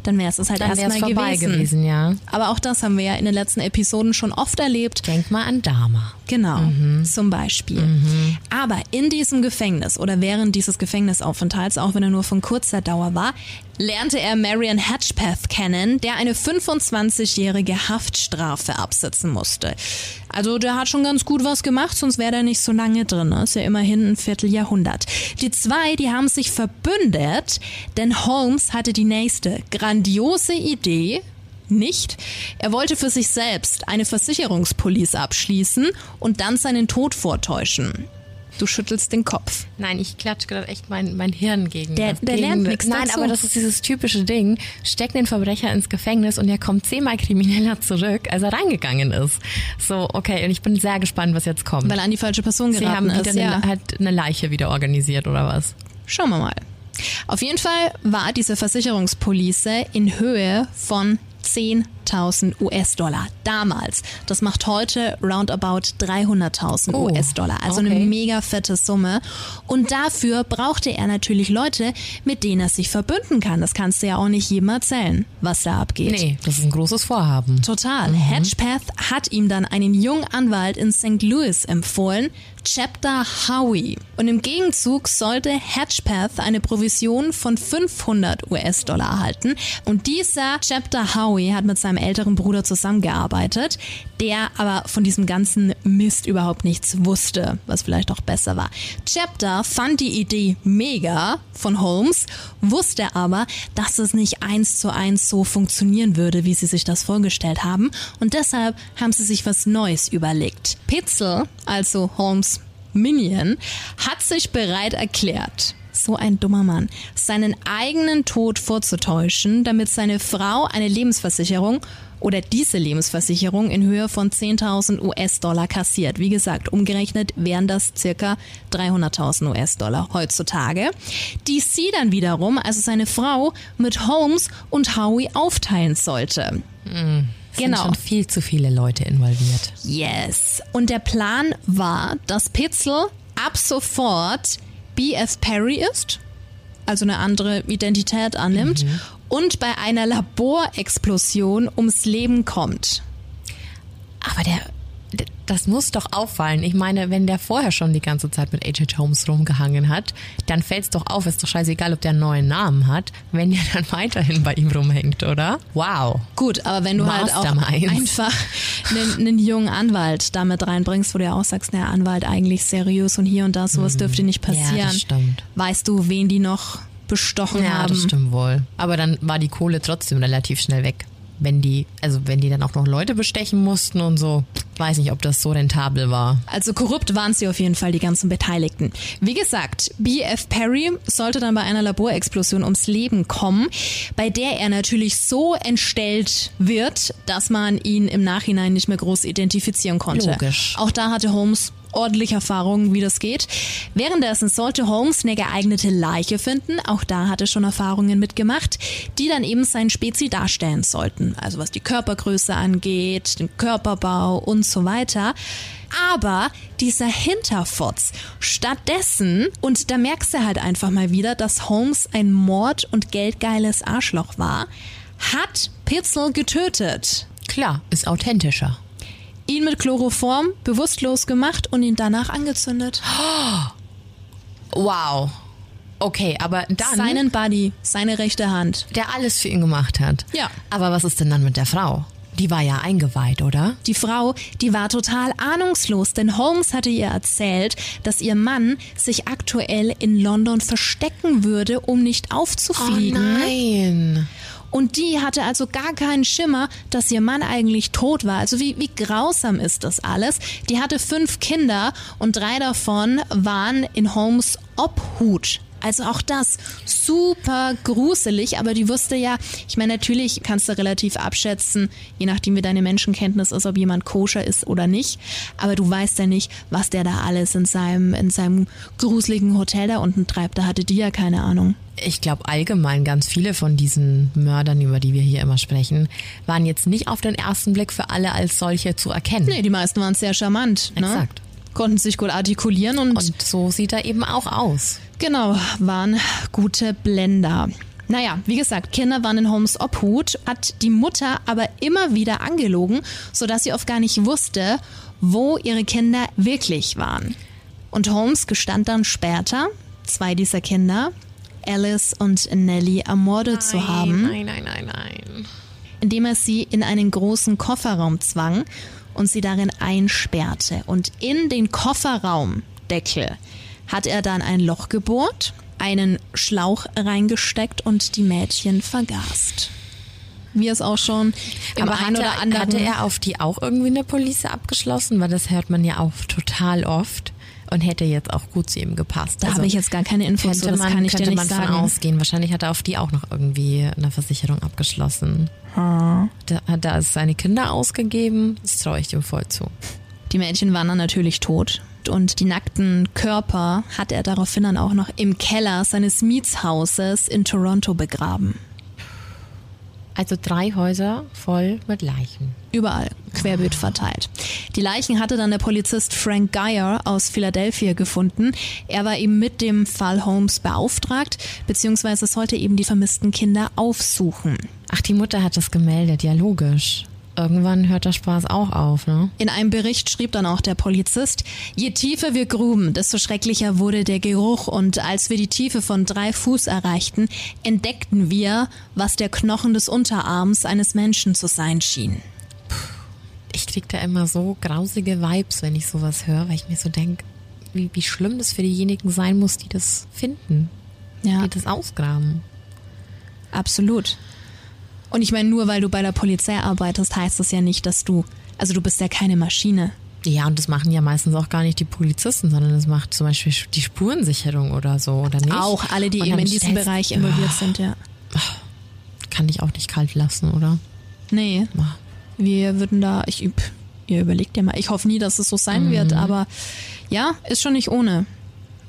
[SPEAKER 3] dann wäre es das halt erstmal
[SPEAKER 2] vorbei
[SPEAKER 3] gewesen.
[SPEAKER 2] gewesen, ja.
[SPEAKER 3] Aber auch das haben wir ja in den letzten Episoden schon oft erlebt.
[SPEAKER 2] Denk mal an Dama.
[SPEAKER 3] Genau, zum Beispiel. Aber in diesem Gefängnis oder während dieses Gefängnisaufenthalts, auch wenn er nur von kurzer Dauer war, lernte er Marion Hatchpath kennen, der eine 25-jährige Haftstrafe absitzen musste. Also der hat schon ganz gut was gemacht, sonst wäre er nicht so lange drin. ne? Ist ja immerhin ein Vierteljahrhundert. Die zwei, die haben sich verbündet, denn Holmes hatte die nächste grandiose Idee, nicht. Er wollte für sich selbst eine Versicherungspolice abschließen und dann seinen Tod vortäuschen. Du schüttelst den Kopf.
[SPEAKER 2] Nein, ich klatsche gerade echt mein, mein Hirn gegen
[SPEAKER 3] Der-
[SPEAKER 2] das.
[SPEAKER 3] der
[SPEAKER 2] gegen
[SPEAKER 3] lernt nichts
[SPEAKER 2] Nein,
[SPEAKER 3] dazu.
[SPEAKER 2] aber das ist dieses typische Ding. Steck den Verbrecher ins Gefängnis und er kommt zehnmal krimineller zurück, als er reingegangen ist. So, okay, und ich bin sehr gespannt, was jetzt kommt.
[SPEAKER 3] Weil an die falsche Person
[SPEAKER 2] Sie
[SPEAKER 3] geraten
[SPEAKER 2] haben wieder
[SPEAKER 3] ist. Ja.
[SPEAKER 2] eine, halt eine Leiche wieder organisiert, oder was?
[SPEAKER 3] Schauen wir mal. Auf jeden Fall war diese Versicherungspolice in Höhe von scene. 10.000 US-Dollar damals. Das macht heute roundabout 300.000
[SPEAKER 2] Oh,
[SPEAKER 3] US-Dollar. Also
[SPEAKER 2] okay.
[SPEAKER 3] eine mega fette Summe. Und dafür brauchte er natürlich Leute, mit denen er sich verbünden kann. Das kannst du ja auch nicht jedem erzählen, was da abgeht.
[SPEAKER 2] Nee, das ist ein großes Vorhaben.
[SPEAKER 3] Total. Hedgepath hat ihm dann einen jungen Anwalt in St. Louis empfohlen, Chapter Howie. Und im Gegenzug sollte Hedgepath eine Provision von 500 US-Dollar erhalten. Und dieser Chapter Howie hat mit seinem älteren Bruder zusammengearbeitet, der aber von diesem ganzen Mist überhaupt nichts wusste, was vielleicht auch besser war. Chapter fand die Idee mega von Holmes, wusste aber, dass es nicht eins zu eins so funktionieren würde, wie sie sich das vorgestellt haben. Und deshalb haben sie sich was Neues überlegt. Pitzel, also Holmes Minion, hat sich bereit erklärt, so ein dummer Mann, seinen eigenen Tod vorzutäuschen, damit seine Frau eine Lebensversicherung oder diese Lebensversicherung in Höhe von 10.000 US-Dollar kassiert. Wie gesagt, umgerechnet wären das circa 300.000 US-Dollar heutzutage, die sie dann wiederum, also seine Frau, mit Holmes und Howie aufteilen sollte.
[SPEAKER 2] Sind schon viel zu viele Leute involviert.
[SPEAKER 3] Yes. Und der Plan war, dass Pitzel ab sofort B.F. Perry ist, also eine andere Identität annimmt und bei einer Laborexplosion ums Leben kommt.
[SPEAKER 2] Aber der, das muss doch auffallen. Ich meine, wenn der vorher schon die ganze Zeit mit H.H. Holmes rumgehangen hat, dann fällt's doch auf. Ist doch scheißegal, ob der einen neuen Namen hat, wenn der dann weiterhin bei ihm rumhängt, oder? Wow.
[SPEAKER 3] Gut, aber wenn du halt auch einfach einen, einen jungen Anwalt damit reinbringst, wo du ja auch sagst, naja, Anwalt eigentlich seriös und hier und da, sowas dürfte nicht
[SPEAKER 2] Mhm. Ja,
[SPEAKER 3] passieren.
[SPEAKER 2] das stimmt.
[SPEAKER 3] Weißt du, wen die noch bestochen
[SPEAKER 2] Ja,
[SPEAKER 3] haben?
[SPEAKER 2] das stimmt wohl. Aber dann war die Kohle trotzdem relativ schnell weg. Wenn die, also wenn die dann auch noch Leute bestechen mussten und so, weiß nicht, ob das so rentabel war.
[SPEAKER 3] Also korrupt waren sie auf jeden Fall, die ganzen Beteiligten. Wie gesagt, B.F. Perry sollte dann bei einer Laborexplosion ums Leben kommen, bei der er natürlich so entstellt wird, dass man ihn im Nachhinein nicht mehr groß identifizieren konnte.
[SPEAKER 2] Logisch.
[SPEAKER 3] Auch da hatte Holmes ordentlich Erfahrung, wie das geht. Währenddessen sollte Holmes eine geeignete Leiche finden. Auch da hatte er schon Erfahrungen mitgemacht, die dann eben sein Spezi darstellen sollten. Also was die Körpergröße angeht, den Körperbau und so weiter. Aber dieser Hinterfotz, stattdessen, und da merkst du halt einfach mal wieder, dass Holmes ein Mord- und geldgeiles Arschloch war, hat Pitzel getötet
[SPEAKER 2] Klar, ist authentischer.
[SPEAKER 3] Ihn mit Chloroform bewusstlos gemacht und ihn danach angezündet.
[SPEAKER 2] Wow. Okay, aber dann,
[SPEAKER 3] Seinen Buddy, seine rechte Hand.
[SPEAKER 2] der alles für ihn gemacht hat.
[SPEAKER 3] Ja.
[SPEAKER 2] Aber was ist denn dann mit der Frau? Die war ja eingeweiht, oder?
[SPEAKER 3] Die Frau, die war total ahnungslos, denn Holmes hatte ihr erzählt, dass ihr Mann sich aktuell in London verstecken würde, um nicht aufzufliegen.
[SPEAKER 2] nein.
[SPEAKER 3] Und die hatte also gar keinen Schimmer, dass ihr Mann eigentlich tot war. Also wie, wie grausam ist das alles? Die hatte fünf Kinder und drei davon waren in Holmes Obhut. Also auch das super gruselig, aber die wusste ja, ich meine, natürlich kannst du relativ abschätzen, je nachdem wie deine Menschenkenntnis ist, ob jemand koscher ist oder nicht. Aber du weißt ja nicht, was der da alles in seinem, in seinem gruseligen Hotel da unten treibt. Da hatte die ja keine Ahnung.
[SPEAKER 2] Ich glaube allgemein ganz viele von diesen Mördern, über die wir hier immer sprechen, waren jetzt nicht auf den ersten Blick für alle als solche zu erkennen.
[SPEAKER 3] Nee, die meisten waren sehr charmant. Ne? Konnten sich gut artikulieren und,
[SPEAKER 2] Und so sieht er eben auch aus.
[SPEAKER 3] genau, waren gute Blender. Naja, wie gesagt, Kinder waren in Holmes Obhut, hat die Mutter aber immer wieder angelogen, sodass sie oft gar nicht wusste, wo ihre Kinder wirklich waren. Und Holmes gestand dann später, zwei dieser Kinder, Alice und Nellie, ermordet zu haben
[SPEAKER 2] Nein, nein, nein, nein.
[SPEAKER 3] indem er sie in einen großen Kofferraum zwang und sie darin einsperrte. Und in den Kofferraumdeckel hat er dann ein Loch gebohrt, einen Schlauch reingesteckt und die Mädchen vergast. Wie es auch schon im
[SPEAKER 2] Aber
[SPEAKER 3] ein
[SPEAKER 2] hatte,
[SPEAKER 3] oder anderen
[SPEAKER 2] hatte er auf die auch irgendwie eine Police abgeschlossen? Weil das hört man ja auch total oft. Und hätte jetzt auch gut zu ihm gepasst.
[SPEAKER 3] Da also habe ich jetzt gar keine Infos,
[SPEAKER 2] so, das man, kann ich dir nicht man sagen. Ausgehen. Wahrscheinlich hat er auf die auch noch irgendwie eine Versicherung abgeschlossen. Hm. Da hat er seine Kinder ausgegeben. Das traue ich ihm voll zu.
[SPEAKER 3] Die Mädchen waren dann natürlich tot und die nackten Körper hat er daraufhin dann auch noch im Keller seines Mietshauses in Toronto begraben.
[SPEAKER 2] Also drei Häuser voll mit Leichen.
[SPEAKER 3] Überall, querbeet verteilt. Die Leichen hatte dann der Polizist Frank Geyer aus Philadelphia gefunden. Er war eben mit dem Fall Holmes beauftragt, beziehungsweise sollte eben die vermissten Kinder aufsuchen.
[SPEAKER 2] Ach, die Mutter hat das gemeldet, ja logisch irgendwann hört der Spaß auch auf, ne?
[SPEAKER 3] In einem Bericht schrieb dann auch der Polizist, je tiefer wir gruben, desto schrecklicher wurde der Geruch und als wir die Tiefe von drei Fuß erreichten, entdeckten wir, was der Knochen des Unterarms eines Menschen zu sein schien.
[SPEAKER 2] Ich krieg da immer so grausige Vibes, wenn ich sowas höre, weil ich mir so denke, wie, wie schlimm das für diejenigen sein muss, die das finden, ja. die das ausgraben.
[SPEAKER 3] Absolut. Und ich meine, nur weil du bei der Polizei arbeitest, heißt das ja nicht, dass du, also du bist ja keine Maschine.
[SPEAKER 2] Ja, und das machen ja meistens auch gar nicht die Polizisten, sondern das macht zum Beispiel die Spurensicherung oder so, oder nicht?
[SPEAKER 3] Auch alle, die eben in diesem Bereich involviert oh, sind, ja.
[SPEAKER 2] Kann ich auch nicht kalt lassen, oder?
[SPEAKER 3] Nee. Oh. Wir würden da, ich, ihr überlegt ja mal, ich hoffe nie, dass es so sein mhm. wird, aber ja, ist schon nicht ohne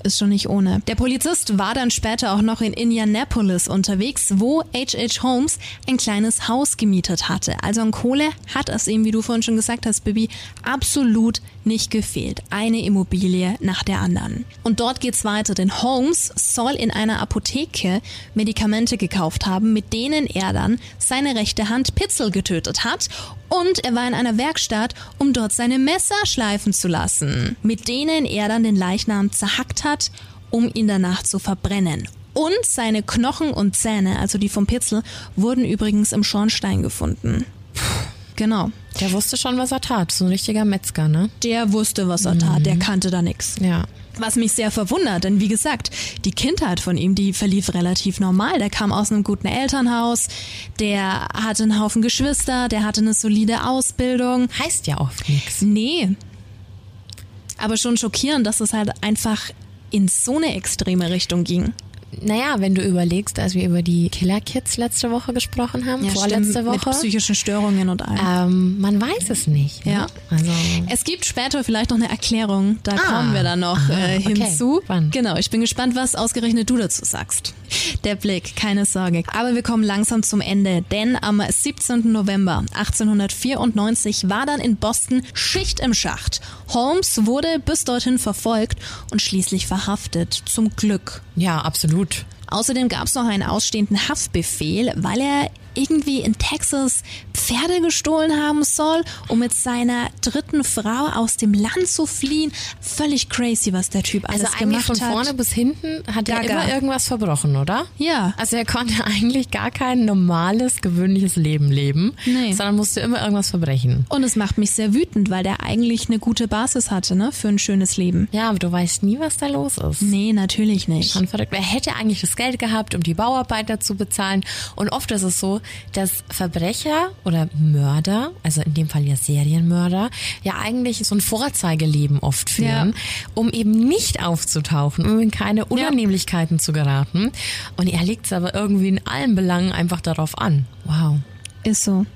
[SPEAKER 3] ist schon nicht ohne. Der Polizist war dann später auch noch in Indianapolis unterwegs, wo H.H. Holmes ein kleines Haus gemietet hatte. Also an Kohle hat es ihm, wie du vorhin schon gesagt hast, Bibi, absolut nicht gefehlt. Eine Immobilie nach der anderen. Und dort geht's weiter, denn Holmes soll in einer Apotheke Medikamente gekauft haben, mit denen er dann seine rechte Hand Pitzel getötet hat. Und er war in einer Werkstatt, um dort seine Messer schleifen zu lassen, mit denen er dann den Leichnam zerhackt hat, um ihn danach zu verbrennen. Und seine Knochen und Zähne, also die vom Pitzel, wurden übrigens im Schornstein gefunden. Genau.
[SPEAKER 2] Der wusste schon, was er tat. So ein richtiger Metzger, ne?
[SPEAKER 3] Der wusste, was er tat. Der mhm. kannte da nichts.
[SPEAKER 2] Ja.
[SPEAKER 3] Was mich sehr verwundert, denn wie gesagt, die Kindheit von ihm, die verlief relativ normal. Der kam aus einem guten Elternhaus, der hatte einen Haufen Geschwister, der hatte eine solide Ausbildung.
[SPEAKER 2] Heißt ja oft nichts.
[SPEAKER 3] Nee. Aber schon schockierend, dass es halt einfach in so eine extreme Richtung ging.
[SPEAKER 2] Naja, wenn du überlegst, als wir über die Killer Kids letzte Woche gesprochen haben, ja, vorletzte stimmt, Woche.
[SPEAKER 3] Mit psychischen Störungen und allem.
[SPEAKER 2] Ähm, man weiß es nicht.
[SPEAKER 3] Ne? Ja. Also es gibt später vielleicht noch eine Erklärung, da ah, kommen wir dann noch aha, äh, hinzu. Okay, genau, ich bin gespannt, was ausgerechnet du dazu sagst. Der Blick, keine Sorge. Aber wir kommen langsam zum Ende, denn am 17. November 1894 war dann in Boston Schicht im Schacht. Holmes wurde bis dorthin verfolgt und schließlich verhaftet. Zum Glück.
[SPEAKER 2] Ja, absolut.
[SPEAKER 3] Außerdem gab es noch einen ausstehenden Haftbefehl, weil er irgendwie in Texas Pferde gestohlen haben soll, um mit seiner dritten Frau aus dem Land zu fliehen. Völlig crazy, was der Typ alles
[SPEAKER 2] also
[SPEAKER 3] gemacht
[SPEAKER 2] hat. Also von vorne bis hinten hat er immer irgendwas verbrochen, oder?
[SPEAKER 3] Ja.
[SPEAKER 2] Also er konnte eigentlich gar kein normales, gewöhnliches Leben leben, nee. sondern musste immer irgendwas verbrechen.
[SPEAKER 3] Und es macht mich sehr wütend, weil der eigentlich eine gute Basis hatte, ne, für ein schönes Leben.
[SPEAKER 2] Ja, aber du weißt nie, was da los ist.
[SPEAKER 3] Nee, natürlich nicht.
[SPEAKER 2] Schon verrückt. Er hätte eigentlich das Geld gehabt, um die Bauarbeiter zu bezahlen. Und oft ist es so, dass Verbrecher oder Mörder, also in dem Fall ja Serienmörder, ja eigentlich so ein Vorzeigeleben oft führen, ja. um eben nicht aufzutauchen, um in keine Unannehmlichkeiten ja. zu geraten. Und er legt es aber irgendwie in allen Belangen einfach darauf an. Wow.
[SPEAKER 3] Ist so.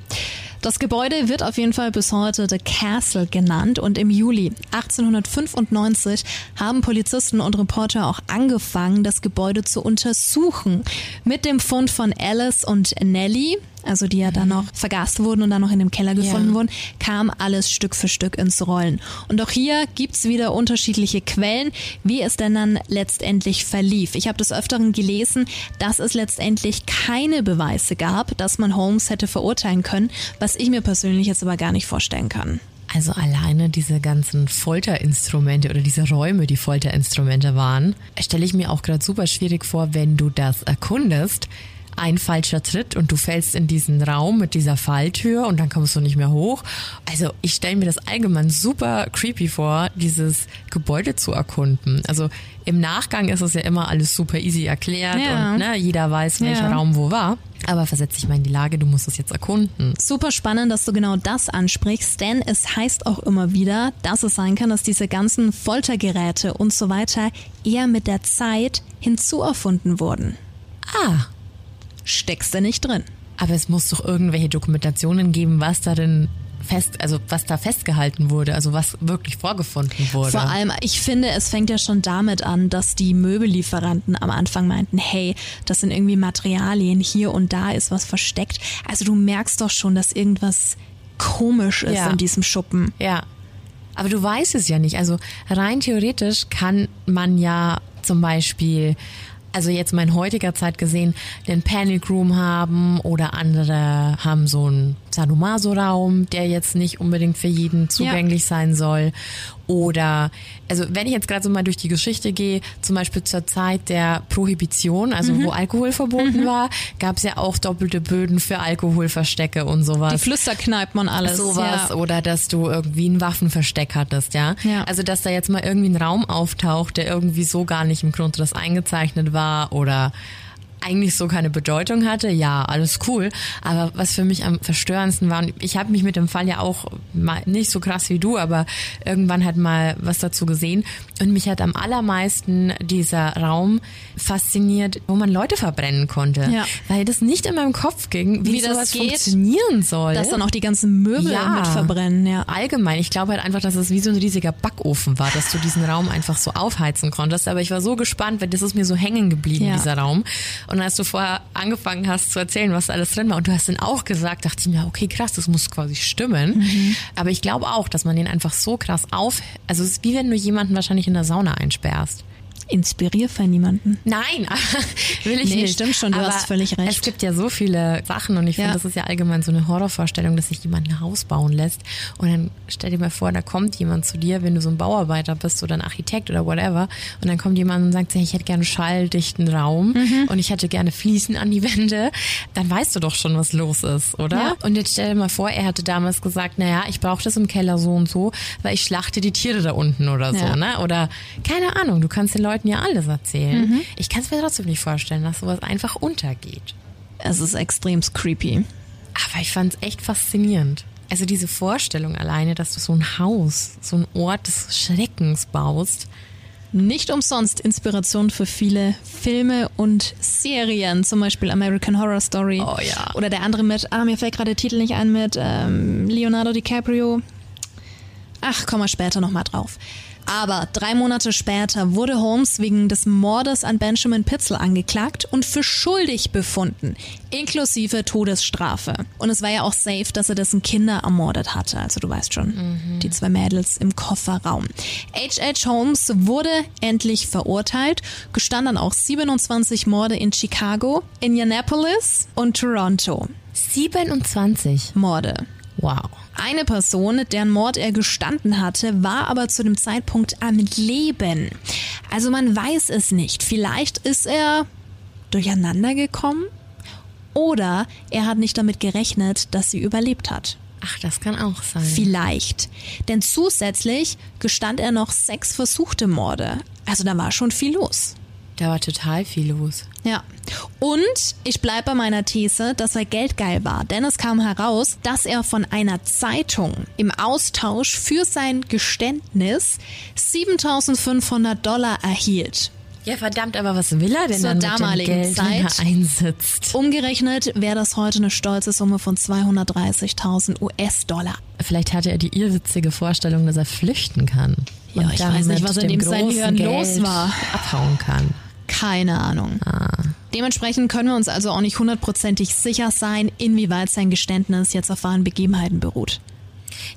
[SPEAKER 3] Das Gebäude wird auf jeden Fall bis heute The Castle genannt und im Juli 1895 haben Polizisten und Reporter auch angefangen, das Gebäude zu untersuchen. Mit dem Fund von Alice und Nellie, also die ja dann noch vergast wurden und dann noch in dem Keller gefunden ja. wurden, kam alles Stück für Stück ins Rollen. Und auch hier gibt's wieder unterschiedliche Quellen, wie es denn dann letztendlich verlief. Ich habe des Öfteren gelesen, dass es letztendlich keine Beweise gab, dass man Holmes hätte verurteilen können, was ich mir persönlich jetzt aber gar nicht vorstellen kann.
[SPEAKER 2] Also alleine diese ganzen Folterinstrumente oder diese Räume, die Folterinstrumente waren, stelle ich mir auch gerade super schwierig vor, wenn du das erkundest ein falscher Tritt und du fällst in diesen Raum mit dieser Falltür und dann kommst du nicht mehr hoch. Also ich stelle mir das allgemein super creepy vor, dieses Gebäude zu erkunden. Also im Nachgang ist es ja immer alles super easy erklärt
[SPEAKER 3] Ja.
[SPEAKER 2] und ne, jeder weiß, welcher
[SPEAKER 3] Ja.
[SPEAKER 2] Raum wo war. Aber versetz dich mal in die Lage, du musst es jetzt erkunden.
[SPEAKER 3] Super spannend, dass du genau das ansprichst, denn es heißt auch immer wieder, dass es sein kann, dass diese ganzen Foltergeräte und so weiter eher mit der Zeit hinzuerfunden wurden.
[SPEAKER 2] Ah,
[SPEAKER 3] Steckst du nicht drin.
[SPEAKER 2] aber es muss doch irgendwelche Dokumentationen geben, was darin fest, also was da festgehalten wurde, also was wirklich vorgefunden wurde.
[SPEAKER 3] Vor allem, ich finde, es fängt ja schon damit an, dass die Möbellieferanten am Anfang meinten, hey, das sind irgendwie Materialien, hier und da ist was versteckt. Also du merkst doch schon, dass irgendwas komisch ist
[SPEAKER 2] Ja.
[SPEAKER 3] in diesem Schuppen.
[SPEAKER 2] Ja. Aber du weißt es ja nicht. Also rein theoretisch kann man ja zum Beispiel, also jetzt mal in heutiger Zeit gesehen, den Panic Room haben oder andere haben so einen Sadomaso-Raum, der jetzt nicht unbedingt für jeden zugänglich sein soll. Oder, also wenn ich jetzt gerade so mal durch die Geschichte gehe, zum Beispiel zur Zeit der Prohibition, also wo Alkohol verboten war, gab es ja auch doppelte Böden für Alkoholverstecke und sowas.
[SPEAKER 3] Die Flüsterkneipen und alles.
[SPEAKER 2] Sowas
[SPEAKER 3] Ja.
[SPEAKER 2] oder dass du irgendwie ein Waffenversteck hattest, ja?
[SPEAKER 3] Ja.
[SPEAKER 2] Also dass da jetzt mal irgendwie ein Raum auftaucht, der irgendwie so gar nicht im Grundriss eingezeichnet war oder eigentlich so keine Bedeutung hatte, ja, alles cool. Aber was für mich am verstörendsten war, und ich habe mich mit dem Fall ja auch mal nicht so krass wie du, aber irgendwann hat mal was dazu gesehen und mich hat am allermeisten dieser Raum fasziniert, wo man Leute verbrennen konnte,
[SPEAKER 3] Ja.
[SPEAKER 2] weil das nicht in meinem Kopf ging, wie,
[SPEAKER 3] Wie das geht,
[SPEAKER 2] funktionieren soll.
[SPEAKER 3] Dass dann auch die ganzen Möbel
[SPEAKER 2] Ja.
[SPEAKER 3] mit verbrennen, ja.
[SPEAKER 2] Allgemein, ich glaube halt einfach, dass es wie so ein riesiger Backofen war, dass du diesen Raum einfach so aufheizen konntest. Aber ich war so gespannt, weil das ist mir so hängen geblieben,
[SPEAKER 3] Ja.
[SPEAKER 2] dieser Raum. Und als du vorher angefangen hast zu erzählen, was da alles drin war, und du hast dann auch gesagt, dachte ich mir, okay, krass, das muss quasi stimmen.
[SPEAKER 3] Mhm.
[SPEAKER 2] Aber ich glaube auch, dass man den einfach so krass auf, also es ist wie wenn du jemanden wahrscheinlich in der Sauna einsperrst.
[SPEAKER 3] Inspirier für niemanden.
[SPEAKER 2] Nein, will ich
[SPEAKER 3] Nee,
[SPEAKER 2] nicht.
[SPEAKER 3] stimmt schon, du
[SPEAKER 2] Aber
[SPEAKER 3] hast völlig recht.
[SPEAKER 2] Es gibt ja so viele Sachen und ich finde,
[SPEAKER 3] Ja.
[SPEAKER 2] das ist ja allgemein so eine Horrorvorstellung, dass sich jemand ein Haus bauen lässt und dann stell dir mal vor, da kommt jemand zu dir, wenn du so ein Bauarbeiter bist oder ein Architekt oder whatever und dann kommt jemand und sagt, ich hätte gerne einen schalldichten Raum
[SPEAKER 3] Mhm.
[SPEAKER 2] und ich hätte gerne Fliesen an die Wände, dann weißt du doch schon, was los ist, oder?
[SPEAKER 3] Ja.
[SPEAKER 2] Und jetzt stell dir mal vor, er hatte damals gesagt, naja, ich brauche das im Keller so und so, weil ich schlachte die Tiere da unten oder so,
[SPEAKER 3] Ja.
[SPEAKER 2] ne? Oder keine Ahnung, du kannst den Leuten ja alles erzählen.
[SPEAKER 3] Mhm.
[SPEAKER 2] Ich kann es mir trotzdem nicht vorstellen, dass sowas einfach untergeht.
[SPEAKER 3] Es ist extrem creepy.
[SPEAKER 2] Aber ich fand es echt faszinierend. Also diese Vorstellung alleine, dass du so ein Haus, so ein Ort des Schreckens baust.
[SPEAKER 3] Nicht umsonst Inspiration für viele Filme und Serien, zum Beispiel American Horror Story.
[SPEAKER 2] Oh ja.
[SPEAKER 3] Oder der andere mit, ah, mir fällt gerade der Titel nicht ein, mit ähm, Leonardo DiCaprio. Ach, kommen wir später nochmal drauf. Aber drei Monate später wurde Holmes wegen des Mordes an Benjamin Pitzel angeklagt und für schuldig befunden, inklusive Todesstrafe. Und es war ja auch safe, dass er dessen Kinder ermordet hatte. Also du weißt schon, die zwei Mädels im Kofferraum. H.H. Holmes wurde endlich verurteilt, gestand dann auch 27 Morde in Chicago, Indianapolis und Toronto.
[SPEAKER 2] 27.
[SPEAKER 3] Morde.
[SPEAKER 2] Wow.
[SPEAKER 3] Eine Person, deren Mord er gestanden hatte, war aber zu dem Zeitpunkt am Leben. Also man weiß es nicht. Vielleicht ist er durcheinander gekommen oder er hat nicht damit gerechnet, dass sie überlebt hat.
[SPEAKER 2] Ach, das kann auch sein.
[SPEAKER 3] Vielleicht. Denn zusätzlich gestand er noch sechs versuchte Morde. Also da war schon viel los.
[SPEAKER 2] Da war total viel los.
[SPEAKER 3] Ja. Und ich bleibe bei meiner These, dass er geldgeil war, denn es kam heraus, dass er von einer Zeitung im Austausch für sein Geständnis 7500 Dollar erhielt.
[SPEAKER 2] Ja, verdammt, aber was will er denn
[SPEAKER 3] Zur
[SPEAKER 2] dann mit
[SPEAKER 3] damaligen
[SPEAKER 2] dem Geld, wenn
[SPEAKER 3] Zeit.
[SPEAKER 2] er einsitzt?
[SPEAKER 3] Umgerechnet wäre das heute eine stolze Summe von 230.000 US-Dollar.
[SPEAKER 2] Vielleicht hatte er die irrwitzige Vorstellung, dass er flüchten kann.
[SPEAKER 3] Ja, ich weiß nicht, was in dem sein Hirn los war.
[SPEAKER 2] Abhauen kann.
[SPEAKER 3] Keine Ahnung.
[SPEAKER 2] Ah.
[SPEAKER 3] Dementsprechend können wir uns also auch nicht hundertprozentig sicher sein, inwieweit sein Geständnis jetzt auf wahren Begebenheiten beruht.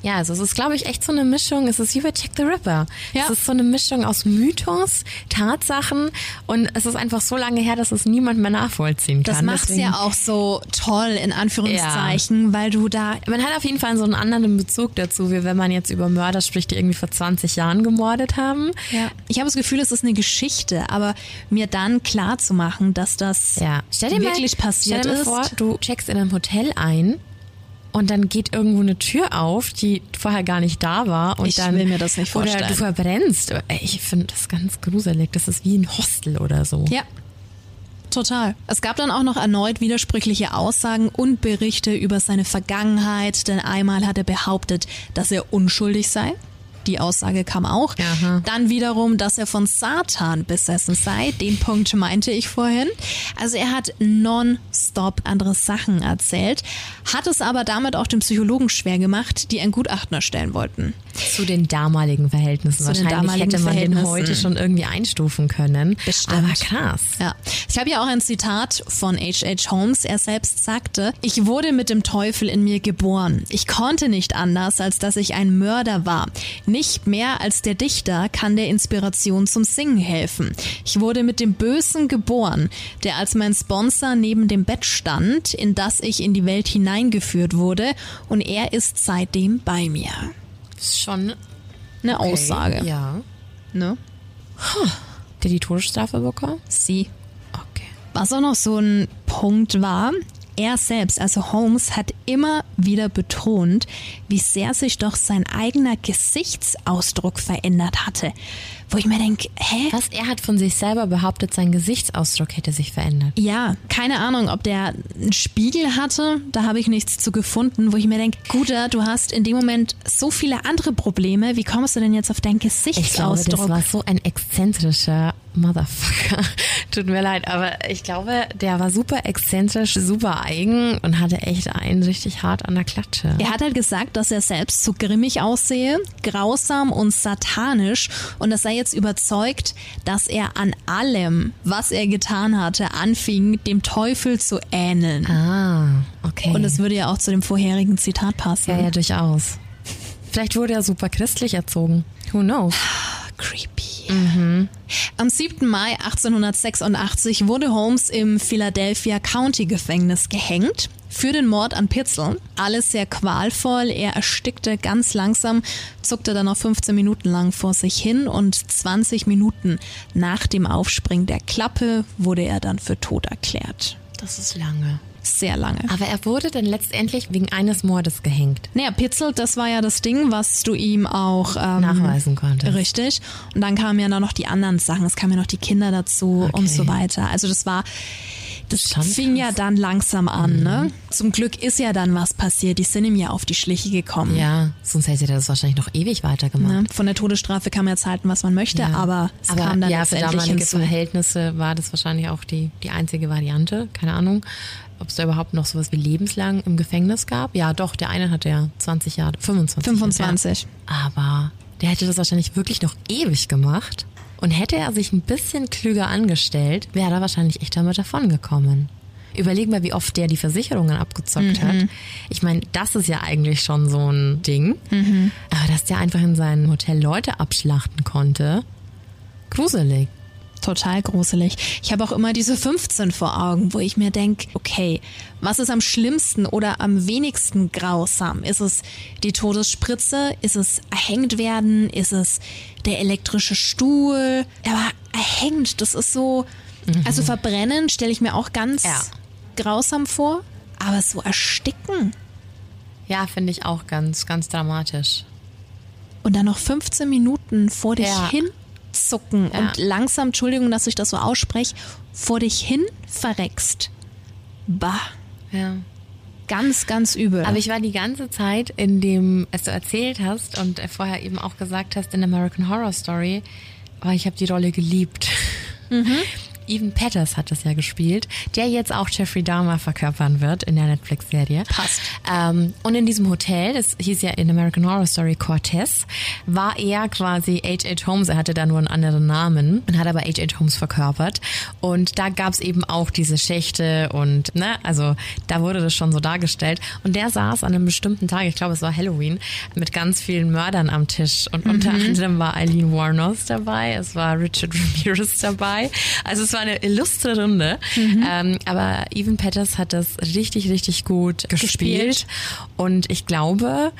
[SPEAKER 2] Ja, also es ist, glaube ich, echt so eine Mischung. Es ist wie bei Jack the Ripper.
[SPEAKER 3] Ja.
[SPEAKER 2] Es ist so eine Mischung aus Mythos, Tatsachen und es ist einfach so lange her, dass es niemand mehr nachvollziehen kann.
[SPEAKER 3] Das macht's
[SPEAKER 2] Deswegen-
[SPEAKER 3] ja auch so toll, in Anführungszeichen, weil du da
[SPEAKER 2] Man hat auf jeden Fall so einen anderen Bezug dazu, wie wenn man jetzt über Mörder spricht, die irgendwie vor 20 Jahren gemordet haben.
[SPEAKER 3] Ja. Ich habe das Gefühl, es ist eine Geschichte, aber mir dann klar zu machen, dass das
[SPEAKER 2] Ja. Stell dir
[SPEAKER 3] wirklich
[SPEAKER 2] mal,
[SPEAKER 3] passiert
[SPEAKER 2] stell dir mal
[SPEAKER 3] ist.
[SPEAKER 2] vor, du checkst in einem Hotel ein und dann geht irgendwo eine Tür auf, die vorher gar nicht da war. Und
[SPEAKER 3] Ich
[SPEAKER 2] dann,
[SPEAKER 3] will mir das nicht
[SPEAKER 2] Oder
[SPEAKER 3] vorstellen.
[SPEAKER 2] du verbrennst. Ich finde das ganz gruselig. Das ist wie ein Hostel oder so.
[SPEAKER 3] Ja. Total. Es gab dann auch noch erneut widersprüchliche Aussagen und Berichte über seine Vergangenheit, denn einmal hat er behauptet, dass er unschuldig sei. Die Aussage kam auch.
[SPEAKER 2] Aha.
[SPEAKER 3] Dann wiederum, dass er von Satan besessen sei. Den Punkt meinte ich vorhin. Also er hat nonstop andere Sachen erzählt, hat es aber damit auch den Psychologen schwer gemacht, die ein Gutachten erstellen wollten.
[SPEAKER 2] Zu den damaligen Verhältnissen.
[SPEAKER 3] Zu den
[SPEAKER 2] Wahrscheinlich
[SPEAKER 3] damaligen
[SPEAKER 2] hätte man den
[SPEAKER 3] Verhältnissen.
[SPEAKER 2] heute schon irgendwie einstufen können.
[SPEAKER 3] Bestimmt.
[SPEAKER 2] Aber krass.
[SPEAKER 3] Ja. Ich habe ja auch ein Zitat von H.H. Holmes. Er selbst sagte, ich wurde mit dem Teufel in mir geboren. Ich konnte nicht anders, als dass ich ein Mörder war. Nicht mehr als der Dichter kann der Inspiration zum Singen helfen. Ich wurde mit dem Bösen geboren, der als mein Sponsor neben dem Bett stand, in das ich in die Welt hineingeführt wurde, und er ist seitdem bei mir.
[SPEAKER 2] Ist schon
[SPEAKER 3] Eine
[SPEAKER 2] okay.
[SPEAKER 3] Aussage.
[SPEAKER 2] Ja.
[SPEAKER 3] Ne?
[SPEAKER 2] Der die Todesstrafe bekommen?
[SPEAKER 3] Sie.
[SPEAKER 2] Okay.
[SPEAKER 3] Was auch noch so ein Punkt war, er selbst, also Holmes, hat immer wieder betont, wie sehr sich doch sein eigener Gesichtsausdruck verändert hatte. Wo ich mir denke, hä?
[SPEAKER 2] Was er hat von sich selber behauptet, sein Gesichtsausdruck hätte sich verändert.
[SPEAKER 3] Ja, keine Ahnung, ob der einen Spiegel hatte, da habe ich nichts zu gefunden, wo ich mir denke, Guter, du hast in dem Moment so viele andere Probleme, wie kommst du denn jetzt auf deinen
[SPEAKER 2] Ich glaube,
[SPEAKER 3] Gesichtsausdruck?
[SPEAKER 2] das war so ein exzentrischer Motherfucker. Tut mir leid, aber ich glaube, der war super exzentrisch, super eigen und hatte echt einen richtig hart an der Klatsche.
[SPEAKER 3] Er hat halt gesagt, dass er selbst so grimmig aussehe, grausam und satanisch und dass er jetzt überzeugt, dass er an allem, was er getan hatte, anfing, dem Teufel zu ähneln.
[SPEAKER 2] Ah, okay.
[SPEAKER 3] Und das würde ja auch zu dem vorherigen Zitat passen.
[SPEAKER 2] ja, ja, durchaus. Vielleicht wurde er super christlich erzogen. Who knows?
[SPEAKER 3] Creepy. Am 7. Mai 1886 wurde Holmes im Philadelphia County Gefängnis gehängt. Für den Mord an Pitzel. Alles sehr qualvoll. Er erstickte ganz langsam, zuckte dann noch 15 Minuten lang vor sich hin und 20 Minuten nach dem Aufspringen der Klappe wurde er dann für tot erklärt.
[SPEAKER 2] Das ist lange.
[SPEAKER 3] Sehr lange.
[SPEAKER 2] Aber er wurde dann letztendlich wegen eines Mordes gehängt.
[SPEAKER 3] Naja, Pitzel, das war ja das Ding, was du ihm auch ähm,
[SPEAKER 2] Nachweisen konntest.
[SPEAKER 3] Richtig. Und dann kamen ja noch die anderen Sachen. Es kamen ja noch die Kinder dazu und so weiter. Also das war, das
[SPEAKER 2] Schon
[SPEAKER 3] fing ja dann langsam an. Ne? Zum Glück ist ja dann was passiert. Die sind ihm ja auf die Schliche gekommen.
[SPEAKER 2] Ja, sonst hätte er das wahrscheinlich noch ewig weitergemacht.
[SPEAKER 3] Ne? Von der Todesstrafe kann man jetzt halten, was man möchte, aber es
[SPEAKER 2] Aber
[SPEAKER 3] kam dann
[SPEAKER 2] ja, für damalige
[SPEAKER 3] hinzu.
[SPEAKER 2] Verhältnisse war das wahrscheinlich auch die, die einzige Variante. Keine Ahnung, ob es da überhaupt noch sowas wie lebenslang im Gefängnis gab. Ja, doch, der eine hatte ja 20 Jahre, 25.
[SPEAKER 3] 25.
[SPEAKER 2] Ja. Aber der hätte das wahrscheinlich wirklich noch ewig gemacht. Und hätte er sich ein bisschen klüger angestellt, wäre er wahrscheinlich echt damit davon gekommen. Überleg mal, wie oft der die Versicherungen abgezockt
[SPEAKER 3] Mhm.
[SPEAKER 2] hat. Ich meine, das ist ja eigentlich schon so ein Ding.
[SPEAKER 3] Mhm.
[SPEAKER 2] Aber dass der einfach in seinem Hotel Leute abschlachten konnte, gruselig.
[SPEAKER 3] Total gruselig. Ich habe auch immer diese 15 vor Augen, wo ich mir denke, okay, was ist am schlimmsten oder am wenigsten grausam? Ist es die Todesspritze? Ist es erhängt werden? Ist es der elektrische Stuhl? Aber erhängt, das ist so, also verbrennen stelle ich mir auch ganz
[SPEAKER 2] Ja.
[SPEAKER 3] grausam vor, aber so ersticken
[SPEAKER 2] Ja, finde ich auch ganz, ganz dramatisch.
[SPEAKER 3] und dann noch 15 Minuten vor dich
[SPEAKER 2] Ja.
[SPEAKER 3] Hinzucken
[SPEAKER 2] Ja.
[SPEAKER 3] und langsam, Entschuldigung, dass ich das so ausspreche, vor dich hin verreckst. Bah,
[SPEAKER 2] Ja.
[SPEAKER 3] ganz, ganz übel.
[SPEAKER 2] Aber ich war die ganze Zeit in dem, als du erzählt hast und vorher eben auch gesagt hast in American Horror Story, oh, ich habe die Rolle geliebt. Evan Peters hat das ja gespielt, der jetzt auch Jeffrey Dahmer verkörpern wird in der Netflix-Serie.
[SPEAKER 3] Passt.
[SPEAKER 2] Ähm, und in diesem Hotel, das hieß ja in American Horror Story Cortez, war er quasi H.H. Holmes. Er hatte da nur einen anderen Namen und hat aber H.H. Holmes verkörpert. Und da gab es eben auch diese Schächte und, ne, also da wurde das schon so dargestellt. Und der saß an einem bestimmten Tag, ich glaube es war Halloween, mit ganz vielen Mördern am Tisch. Und unter anderem war Eileen Warnos dabei, es war Richard Ramirez dabei. Also es war eine illustre Runde. Ähm, aber Evan Peters hat das richtig, richtig gut gespielt.
[SPEAKER 3] Gespielt.
[SPEAKER 2] Und ich glaube,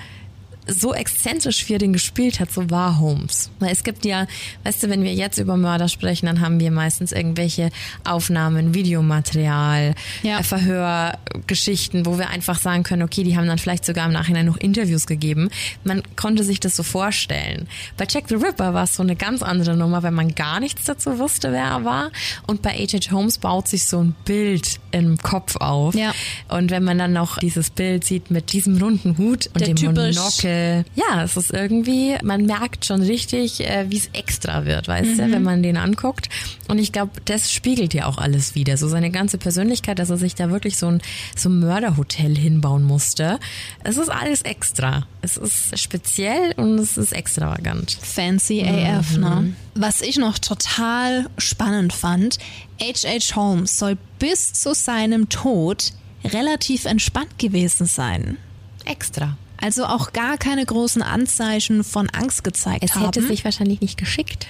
[SPEAKER 2] so exzentrisch, wie er den gespielt hat, so war Holmes. Weil es gibt ja, weißt du, wenn wir jetzt über Mörder sprechen, dann haben wir meistens irgendwelche Aufnahmen, Videomaterial,
[SPEAKER 3] Ja.
[SPEAKER 2] äh, Verhörgeschichten, wo wir einfach sagen können, okay, die haben dann vielleicht sogar im Nachhinein noch Interviews gegeben. Man konnte sich das so vorstellen. Bei Jack the Ripper war es so eine ganz andere Nummer, weil man gar nichts dazu wusste, wer er war. Und bei H.H. Holmes baut sich so ein Bild im Kopf auf.
[SPEAKER 3] Ja.
[SPEAKER 2] Und wenn man dann noch dieses Bild sieht mit diesem runden Hut und
[SPEAKER 3] Der
[SPEAKER 2] dem
[SPEAKER 3] typisch-
[SPEAKER 2] Monokel. Ja, es ist irgendwie, man merkt schon richtig, äh, wie es extra wird, weißt
[SPEAKER 3] Mhm.
[SPEAKER 2] du, wenn man den anguckt. Und ich glaube, das spiegelt ja auch alles wieder. So seine ganze Persönlichkeit, dass er sich da wirklich so ein, so ein Mörderhotel hinbauen musste. Es ist alles extra. Es ist speziell und es ist extravagant.
[SPEAKER 3] Fancy AF, ne? Was ich noch total spannend fand, H.H. Holmes soll bis zu seinem Tod relativ entspannt gewesen sein.
[SPEAKER 2] Extra.
[SPEAKER 3] Also auch gar keine großen Anzeichen von Angst gezeigt
[SPEAKER 2] Es
[SPEAKER 3] haben.
[SPEAKER 2] hätte sich wahrscheinlich nicht geschickt.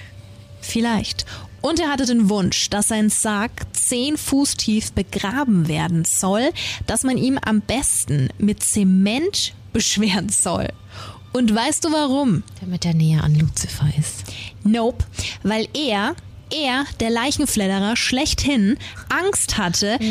[SPEAKER 3] Vielleicht. Und er hatte den Wunsch, dass sein Sarg zehn Fuß tief begraben werden soll, dass man ihm am besten mit Zement beschweren soll. Und weißt du warum?
[SPEAKER 2] Damit er näher an Lucifer ist.
[SPEAKER 3] Nope, weil er, er, der Leichenfledderer schlechthin, Angst hatte,
[SPEAKER 2] Nein.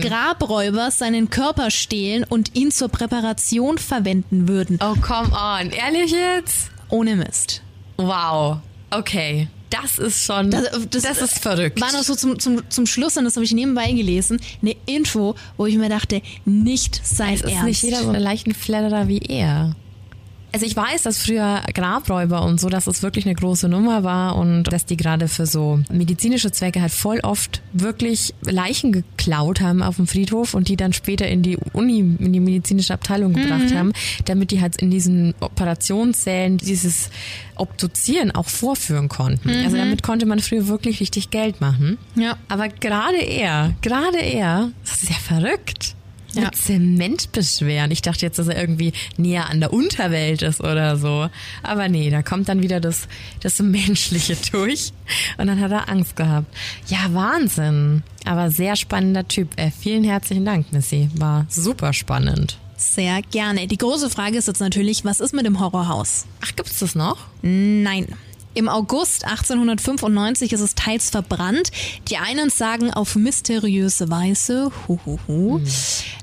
[SPEAKER 3] dass Grabräuber seinen Körper stehlen und ihn zur Präparation verwenden würden.
[SPEAKER 2] Oh, come on. Ehrlich jetzt?
[SPEAKER 3] Ohne Mist.
[SPEAKER 2] Wow. Okay. Das ist schon, das,
[SPEAKER 3] Das-
[SPEAKER 2] ist verrückt.
[SPEAKER 3] War noch so zum, zum, zum Schluss, und das habe ich nebenbei gelesen, eine Info, wo ich mir dachte, nicht sein
[SPEAKER 2] es ist
[SPEAKER 3] Ernst.
[SPEAKER 2] nicht jeder so ein Leichenfledderer wie er. Also ich weiß, dass früher Grabräuber und so, dass es wirklich eine große Nummer war und dass die gerade für so medizinische Zwecke halt voll oft wirklich Leichen geklaut haben auf dem Friedhof und die dann später in die Uni, in die medizinische Abteilung gebracht haben, damit die halt in diesen Operationssälen dieses Obduzieren auch vorführen konnten. Also damit konnte man früher wirklich richtig Geld machen.
[SPEAKER 3] Ja.
[SPEAKER 2] Aber gerade er, gerade er, das ist ja verrückt.
[SPEAKER 3] Ja.
[SPEAKER 2] Mit Zement beschweren. Ich dachte jetzt, dass er irgendwie näher an der Unterwelt ist oder so. Aber nee, da kommt dann wieder das, das Menschliche durch. Und dann hat er Angst gehabt. Ja, Wahnsinn. Aber sehr spannender Typ. Äh, vielen herzlichen Dank, Missy. War super spannend.
[SPEAKER 3] Sehr gerne. Die große Frage ist jetzt natürlich, was ist mit dem Horrorhaus?
[SPEAKER 2] Ach, gibt's das noch?
[SPEAKER 3] Nein. Im August 1895 ist es teils verbrannt. Die einen sagen auf mysteriöse Weise. Huhuhu.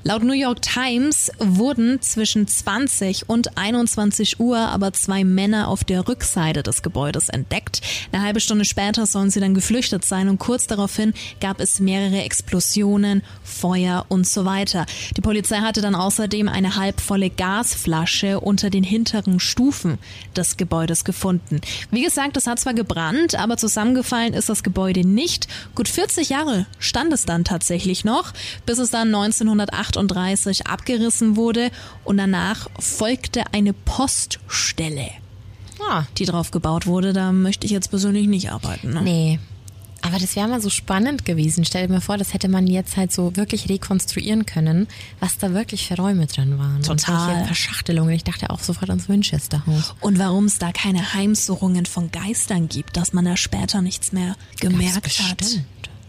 [SPEAKER 3] Laut New York Times wurden zwischen 20 und 21 Uhr aber zwei Männer auf der Rückseite des Gebäudes entdeckt. Eine halbe Stunde später sollen sie dann geflüchtet sein und kurz daraufhin gab es mehrere Explosionen, Feuer und so weiter. Die Polizei hatte dann außerdem eine halbvolle Gasflasche unter den hinteren Stufen des Gebäudes gefunden. Wie gesagt, es hat zwar gebrannt, aber zusammengefallen ist das Gebäude nicht. Gut 40 Jahre stand es dann tatsächlich noch, bis es dann 1938 abgerissen wurde und danach folgte eine Poststelle,
[SPEAKER 2] Ah,
[SPEAKER 3] die drauf gebaut wurde. Da möchte ich jetzt persönlich nicht arbeiten. Ne?
[SPEAKER 2] nee. Aber das wäre mal so spannend gewesen. Stell dir mal vor, das hätte man jetzt halt so wirklich rekonstruieren können, was da wirklich für Räume drin waren.
[SPEAKER 3] Total.
[SPEAKER 2] Und Verschachtelungen. Ich dachte auch sofort ans Winchester Haus.
[SPEAKER 3] Und warum es da keine Heimsuchungen von Geistern gibt, dass man da später nichts mehr gemerkt hat.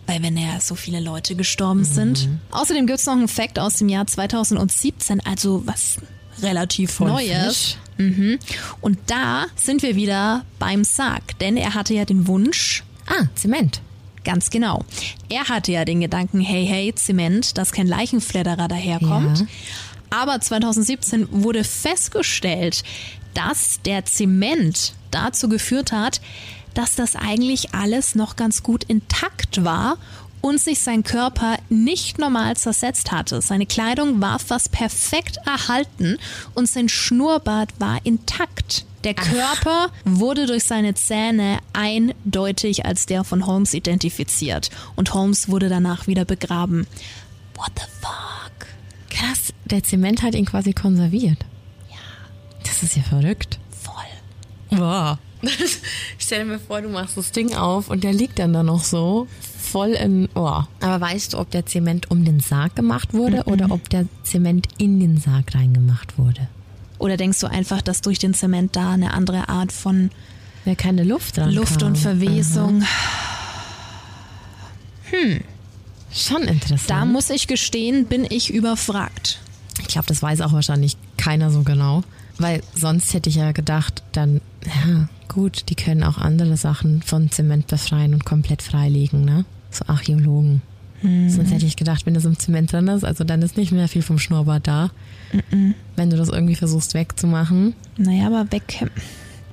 [SPEAKER 3] Weil wenn ja so viele Leute gestorben sind. Außerdem gibt's noch einen Fact aus dem Jahr 2017, also was relativ Neues. Mhm. Und da sind wir wieder beim Sarg, denn er hatte ja den Wunsch,
[SPEAKER 2] Ah, Zement.
[SPEAKER 3] ganz genau, er hatte ja den Gedanken, hey, hey, Zement, dass kein Leichenfledderer daherkommt.
[SPEAKER 2] Ja.
[SPEAKER 3] Aber 2017 wurde festgestellt, dass der Zement dazu geführt hat, dass das eigentlich alles noch ganz gut intakt war und sich sein Körper nicht normal zersetzt hatte. Seine Kleidung war fast perfekt erhalten und sein Schnurrbart war intakt. Der Körper wurde durch seine Zähne eindeutig als der von Holmes identifiziert und Holmes wurde danach wieder begraben. What the fuck?
[SPEAKER 2] Krass, der Zement hat ihn quasi konserviert. Ja. Das ist ja verrückt.
[SPEAKER 3] Voll.
[SPEAKER 2] Boah. Stell dir vor, du machst das Ding auf und der liegt dann da noch so voll in Ohr. Aber weißt du, ob der Zement um den Sarg gemacht wurde mhm. oder ob der Zement in den Sarg reingemacht wurde?
[SPEAKER 3] Oder denkst du einfach, dass durch den Zement da eine andere Art von
[SPEAKER 2] ja, keine Luft dran
[SPEAKER 3] Luft
[SPEAKER 2] kam.
[SPEAKER 3] und Verwesung? Mhm.
[SPEAKER 2] Hm. Schon interessant.
[SPEAKER 3] Da muss ich gestehen, bin ich überfragt.
[SPEAKER 2] Ich glaube, das weiß auch wahrscheinlich keiner so genau. Weil sonst hätte ich ja gedacht, dann, ja, gut, die können auch andere Sachen von Zement befreien und komplett freilegen, ne? So Archäologen. Mhm. Sonst hätte ich gedacht, wenn das im Zement drin ist, also dann ist nicht mehr viel vom Schnurrbart da. Mhm. Wenn du das irgendwie versuchst wegzumachen.
[SPEAKER 3] Naja, aber weg.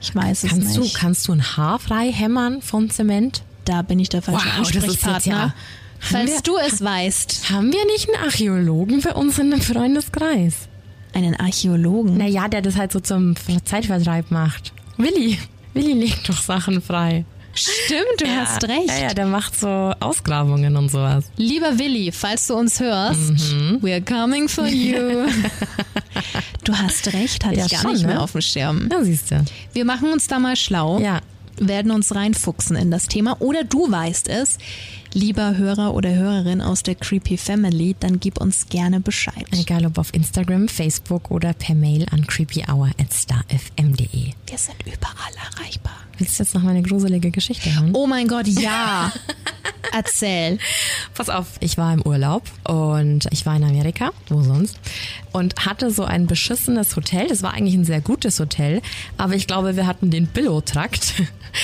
[SPEAKER 3] Ich weiß
[SPEAKER 2] kannst
[SPEAKER 3] es nicht.
[SPEAKER 2] Du, kannst du ein Haar frei hämmern von Zement?
[SPEAKER 3] Da bin ich der falsche wow, Ansprechpartner. Ja, Falls wir, du es weißt.
[SPEAKER 2] Haben wir nicht einen Archäologen bei uns in dem Freundeskreis?
[SPEAKER 3] Einen Archäologen?
[SPEAKER 2] Naja, der das halt so zum Zeitvertreib macht. Willi. Willi legt doch Sachen frei.
[SPEAKER 3] Stimmt, du ja, hast recht.
[SPEAKER 2] Ja, ja, der macht so Ausgrabungen und sowas.
[SPEAKER 3] Lieber Willi, falls du uns hörst, mhm. we're coming for you. du hast recht, hatte ja, ich gar schon, nicht mehr ne? auf dem Schirm.
[SPEAKER 2] Ja, siehst du.
[SPEAKER 3] Wir machen uns da mal schlau.
[SPEAKER 2] Ja.
[SPEAKER 3] Werden uns reinfuchsen in das Thema. Oder du weißt es lieber Hörer oder Hörerin aus der Creepy Family, dann gib uns gerne Bescheid.
[SPEAKER 2] Egal ob auf Instagram, Facebook oder per Mail an creepyhour.starfm.de.
[SPEAKER 3] Wir sind überall erreichbar.
[SPEAKER 2] Willst du jetzt noch mal eine gruselige Geschichte hören?
[SPEAKER 3] Oh mein Gott, ja. Erzähl.
[SPEAKER 2] Pass auf, ich war im Urlaub und ich war in Amerika, wo sonst, und hatte so ein beschissenes Hotel. Das war eigentlich ein sehr gutes Hotel, aber ich glaube, wir hatten den Billo-Trakt.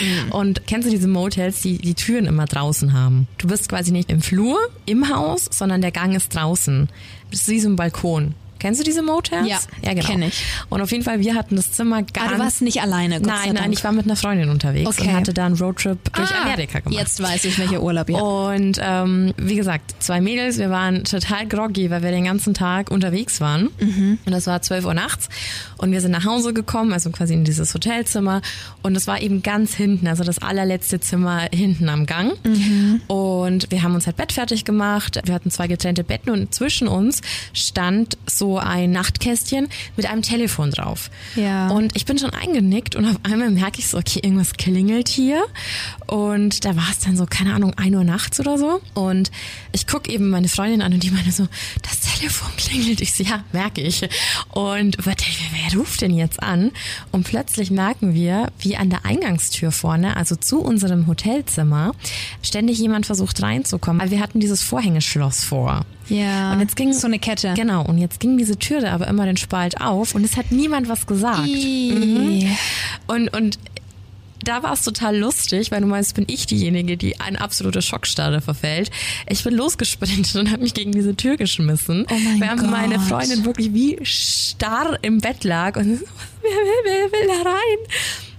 [SPEAKER 2] Mhm. Und kennst du diese Motels, die die Türen immer draußen haben? Du bist quasi nicht im Flur, im Haus, sondern der Gang ist draußen. Das ist wie so ein Balkon. Kennst du diese Motels?
[SPEAKER 3] Ja, ja genau. kenne ich.
[SPEAKER 2] Und auf jeden Fall, wir hatten das Zimmer ganz...
[SPEAKER 3] Aber du warst nicht alleine, Gott
[SPEAKER 2] Nein, nein, ich war mit einer Freundin unterwegs okay. und hatte da einen Roadtrip durch ah, Amerika gemacht.
[SPEAKER 3] Jetzt weiß ich, welcher Urlaub, ja.
[SPEAKER 2] Und ähm, wie gesagt, zwei Mädels, wir waren total groggy, weil wir den ganzen Tag unterwegs waren. Mhm. Und das war 12 Uhr nachts. Und wir sind nach Hause gekommen, also quasi in dieses Hotelzimmer. Und es war eben ganz hinten, also das allerletzte Zimmer hinten am Gang. Mhm. Und wir haben uns halt Bett fertig gemacht. Wir hatten zwei getrennte Betten und zwischen uns stand so ein Nachtkästchen mit einem Telefon drauf.
[SPEAKER 3] Ja.
[SPEAKER 2] Und ich bin schon eingenickt und auf einmal merke ich so, okay, irgendwas klingelt hier. Und da war es dann so, keine Ahnung, ein Uhr nachts oder so. Und ich gucke eben meine Freundin an und die meine so, das Telefon klingelt. Ich so, ja, merke ich. Und wer, wer ruft denn jetzt an? Und plötzlich merken wir, wie an der Eingangstür vorne, also zu unserem Hotelzimmer, ständig jemand versucht reinzukommen. Weil wir hatten dieses Vorhängeschloss vor.
[SPEAKER 3] Ja. Und jetzt ging so eine Kette.
[SPEAKER 2] Genau. Und jetzt ging diese Tür da aber immer den Spalt auf und es hat niemand was gesagt. Mhm. Und und da war es total lustig, weil du meinst, bin ich diejenige, die eine absolute Schockstarre verfällt. Ich bin losgesprintet und habe mich gegen diese Tür geschmissen.
[SPEAKER 3] Oh mein
[SPEAKER 2] während
[SPEAKER 3] Gott.
[SPEAKER 2] meine Freundin wirklich wie starr im Bett lag und wer will, wer will da rein?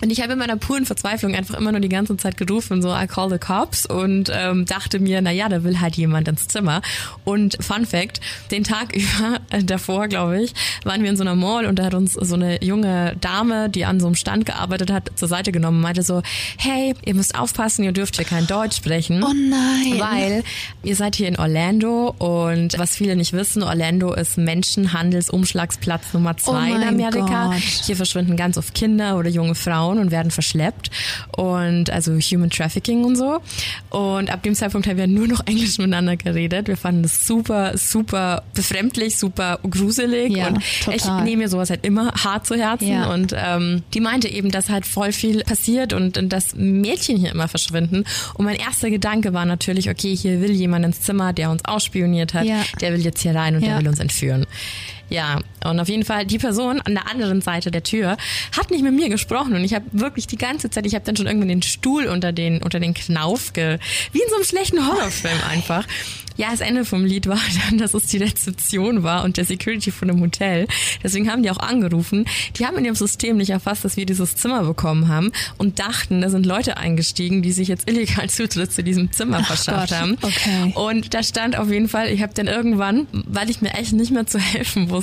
[SPEAKER 2] Und ich habe in meiner puren Verzweiflung einfach immer nur die ganze Zeit gerufen, so I call the cops und ähm, dachte mir, na ja, da will halt jemand ins Zimmer. Und Fun Fact, den Tag über, äh, davor, glaube ich, waren wir in so einer Mall und da hat uns so eine junge Dame, die an so einem Stand gearbeitet hat, zur Seite genommen und meinte so, hey, ihr müsst aufpassen, ihr dürft hier kein Deutsch sprechen.
[SPEAKER 3] Oh nein.
[SPEAKER 2] Weil ihr seid hier in Orlando und was viele nicht wissen, Orlando ist Menschenhandelsumschlagsplatz Nummer zwei oh in Amerika.
[SPEAKER 3] Gott.
[SPEAKER 2] Hier verschwinden ganz oft Kinder oder junge Frauen und werden verschleppt und also Human Trafficking und so. Und ab dem Zeitpunkt haben wir nur noch Englisch miteinander geredet. Wir fanden das super, super befremdlich, super gruselig
[SPEAKER 3] ja,
[SPEAKER 2] und
[SPEAKER 3] total.
[SPEAKER 2] ich nehme mir sowas halt immer hart zu Herzen
[SPEAKER 3] Ja.
[SPEAKER 2] und ähm, die meinte eben, dass halt voll viel passiert und, und dass Mädchen hier immer verschwinden. Und mein erster Gedanke war natürlich, okay, hier will jemand ins Zimmer, der uns ausspioniert hat,
[SPEAKER 3] Ja.
[SPEAKER 2] der will jetzt hier rein und der will uns entführen. Ja, und auf jeden Fall die Person an der anderen Seite der Tür hat nicht mit mir gesprochen und ich habe wirklich die ganze Zeit, ich habe dann schon irgendwann den Stuhl unter den unter den Knauf ge, wie in so einem schlechten Horrorfilm einfach. Ja, das Ende vom Lied war dann, dass es die Rezeption war und der Security von dem Hotel. Deswegen haben die auch angerufen. Die haben in ihrem System nicht erfasst, dass wir dieses Zimmer bekommen haben und dachten, da sind Leute eingestiegen, die sich jetzt illegal Zutritt zu diesem Zimmer Ach verschafft Gott. haben.
[SPEAKER 3] Okay.
[SPEAKER 2] Und da stand auf jeden Fall, ich habe dann irgendwann, weil ich mir echt nicht mehr zu helfen wusste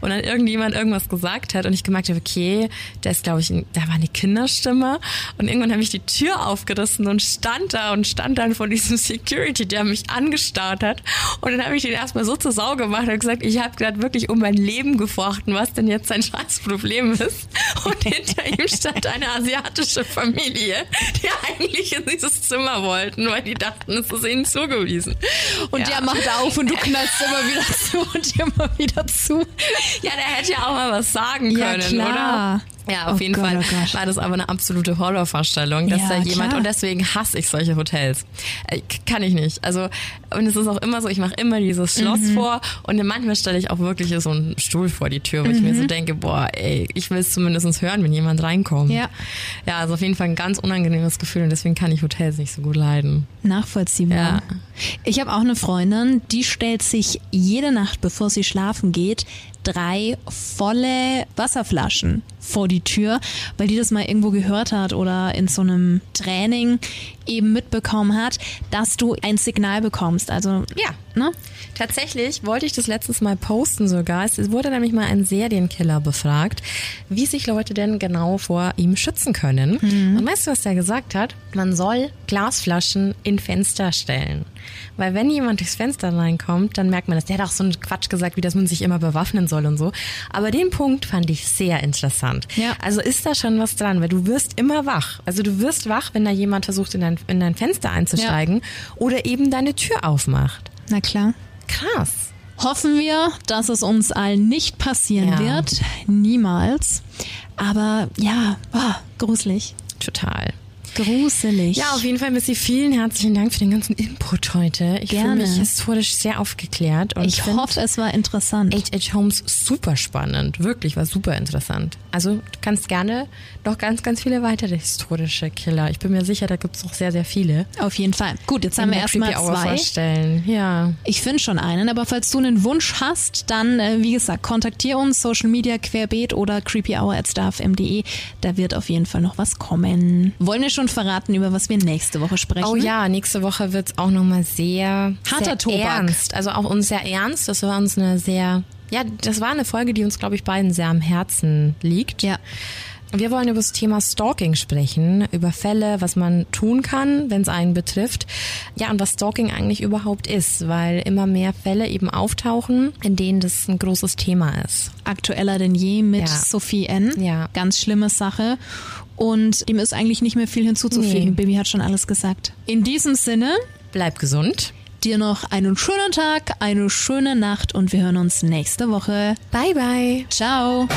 [SPEAKER 2] und dann irgendjemand irgendwas gesagt hat und ich gemerkt habe, okay, da ist glaube ich, da war eine Kinderstimme und irgendwann habe ich die Tür aufgerissen und stand da und stand dann vor diesem Security, der mich angestarrt hat und dann habe ich den erstmal so zur Sau gemacht und gesagt, ich habe gerade wirklich um mein Leben gefochten, was denn jetzt sein scheiß Problem ist und hinter ihm stand eine asiatische Familie, die eigentlich in dieses Zimmer wollten, weil die dachten, es ist ihnen zugewiesen.
[SPEAKER 3] Und ja. der macht auf und du knallst immer wieder zu und immer wieder zu.
[SPEAKER 2] Ja, der hätte ja auch mal was sagen können,
[SPEAKER 3] ja, klar.
[SPEAKER 2] oder? Ja, auf oh jeden Gott, Fall oh war das aber eine absolute Horrorvorstellung, dass ja, da jemand klar. und deswegen hasse ich solche Hotels. Äh, kann ich nicht. Also und es ist auch immer so, ich mache immer dieses Schloss mhm. vor und manchmal stelle ich auch wirklich so einen Stuhl vor die Tür, wo mhm. ich mir so mhm. denke, boah, ey, ich will es zumindest hören, wenn jemand reinkommt.
[SPEAKER 3] Ja.
[SPEAKER 2] Ja, also auf jeden Fall ein ganz unangenehmes Gefühl und deswegen kann ich Hotels nicht so gut leiden.
[SPEAKER 3] Nachvollziehbar. Ja. Ich habe auch eine Freundin, die stellt sich jede Nacht, bevor sie schlafen geht, drei volle Wasserflaschen vor die Tür, weil die das mal irgendwo gehört hat oder in so einem Training eben mitbekommen hat, dass du ein Signal bekommst. Also
[SPEAKER 2] ja, ne? Tatsächlich wollte ich das letztes Mal posten sogar. Es wurde nämlich mal ein Serienkiller befragt, wie sich Leute denn genau vor ihm schützen können. Mhm. Und weißt du, was der gesagt hat? Man soll Glasflaschen in Fenster stellen. Weil wenn jemand durchs Fenster reinkommt, dann merkt man das. Der hat auch so einen Quatsch gesagt, wie dass man sich immer bewaffnen soll und so. Aber den Punkt fand ich sehr interessant.
[SPEAKER 3] Ja.
[SPEAKER 2] Also ist da schon was dran, weil du wirst immer wach. Also du wirst wach, wenn da jemand versucht, in dein, in dein Fenster einzusteigen ja. oder eben deine Tür aufmacht.
[SPEAKER 3] Na klar.
[SPEAKER 2] Krass.
[SPEAKER 3] Hoffen wir, dass es uns allen nicht passieren ja. wird. Niemals. Aber ja, oh, gruselig.
[SPEAKER 2] Total.
[SPEAKER 3] Gruselig.
[SPEAKER 2] Ja, auf jeden Fall, Missy, vielen herzlichen Dank für den ganzen Input heute. Ich fühle mich historisch sehr aufgeklärt. Und
[SPEAKER 3] ich hoffe, es war interessant.
[SPEAKER 2] H.H. Holmes super spannend. Wirklich, war super interessant. Also, du kannst gerne noch ganz, ganz viele weitere historische Killer. Ich bin mir sicher, da gibt es noch sehr, sehr viele.
[SPEAKER 3] Auf jeden Fall. Gut, jetzt haben wir erstmal zwei.
[SPEAKER 2] Vorstellen. Ja.
[SPEAKER 3] Ich finde schon einen, aber falls du einen Wunsch hast, dann, äh, wie gesagt, kontaktier uns, Social Media querbeet oder creepyhour at starfm.de. Da wird auf jeden Fall noch was kommen. Wollen wir schon verraten, über was wir nächste Woche sprechen?
[SPEAKER 2] Oh ja, nächste Woche wird es auch nochmal sehr,
[SPEAKER 3] Harter
[SPEAKER 2] sehr ernst. Also auch uns sehr ernst. Das war uns eine sehr, ja, das war eine Folge, die uns, glaube ich, beiden sehr am Herzen liegt.
[SPEAKER 3] Ja.
[SPEAKER 2] Wir wollen über das Thema Stalking sprechen, über Fälle, was man tun kann, wenn es einen betrifft. Ja, und was Stalking eigentlich überhaupt ist, weil immer mehr Fälle eben auftauchen, in denen das ein großes Thema ist.
[SPEAKER 3] Aktueller denn je mit ja. Sophie N.
[SPEAKER 2] Ja.
[SPEAKER 3] Ganz schlimme Sache. Und dem ist eigentlich nicht mehr viel hinzuzufügen. Nee. Baby hat schon alles gesagt. In diesem Sinne,
[SPEAKER 2] bleib gesund.
[SPEAKER 3] Dir noch einen schönen Tag, eine schöne Nacht und wir hören uns nächste Woche.
[SPEAKER 2] Bye bye.
[SPEAKER 3] Ciao.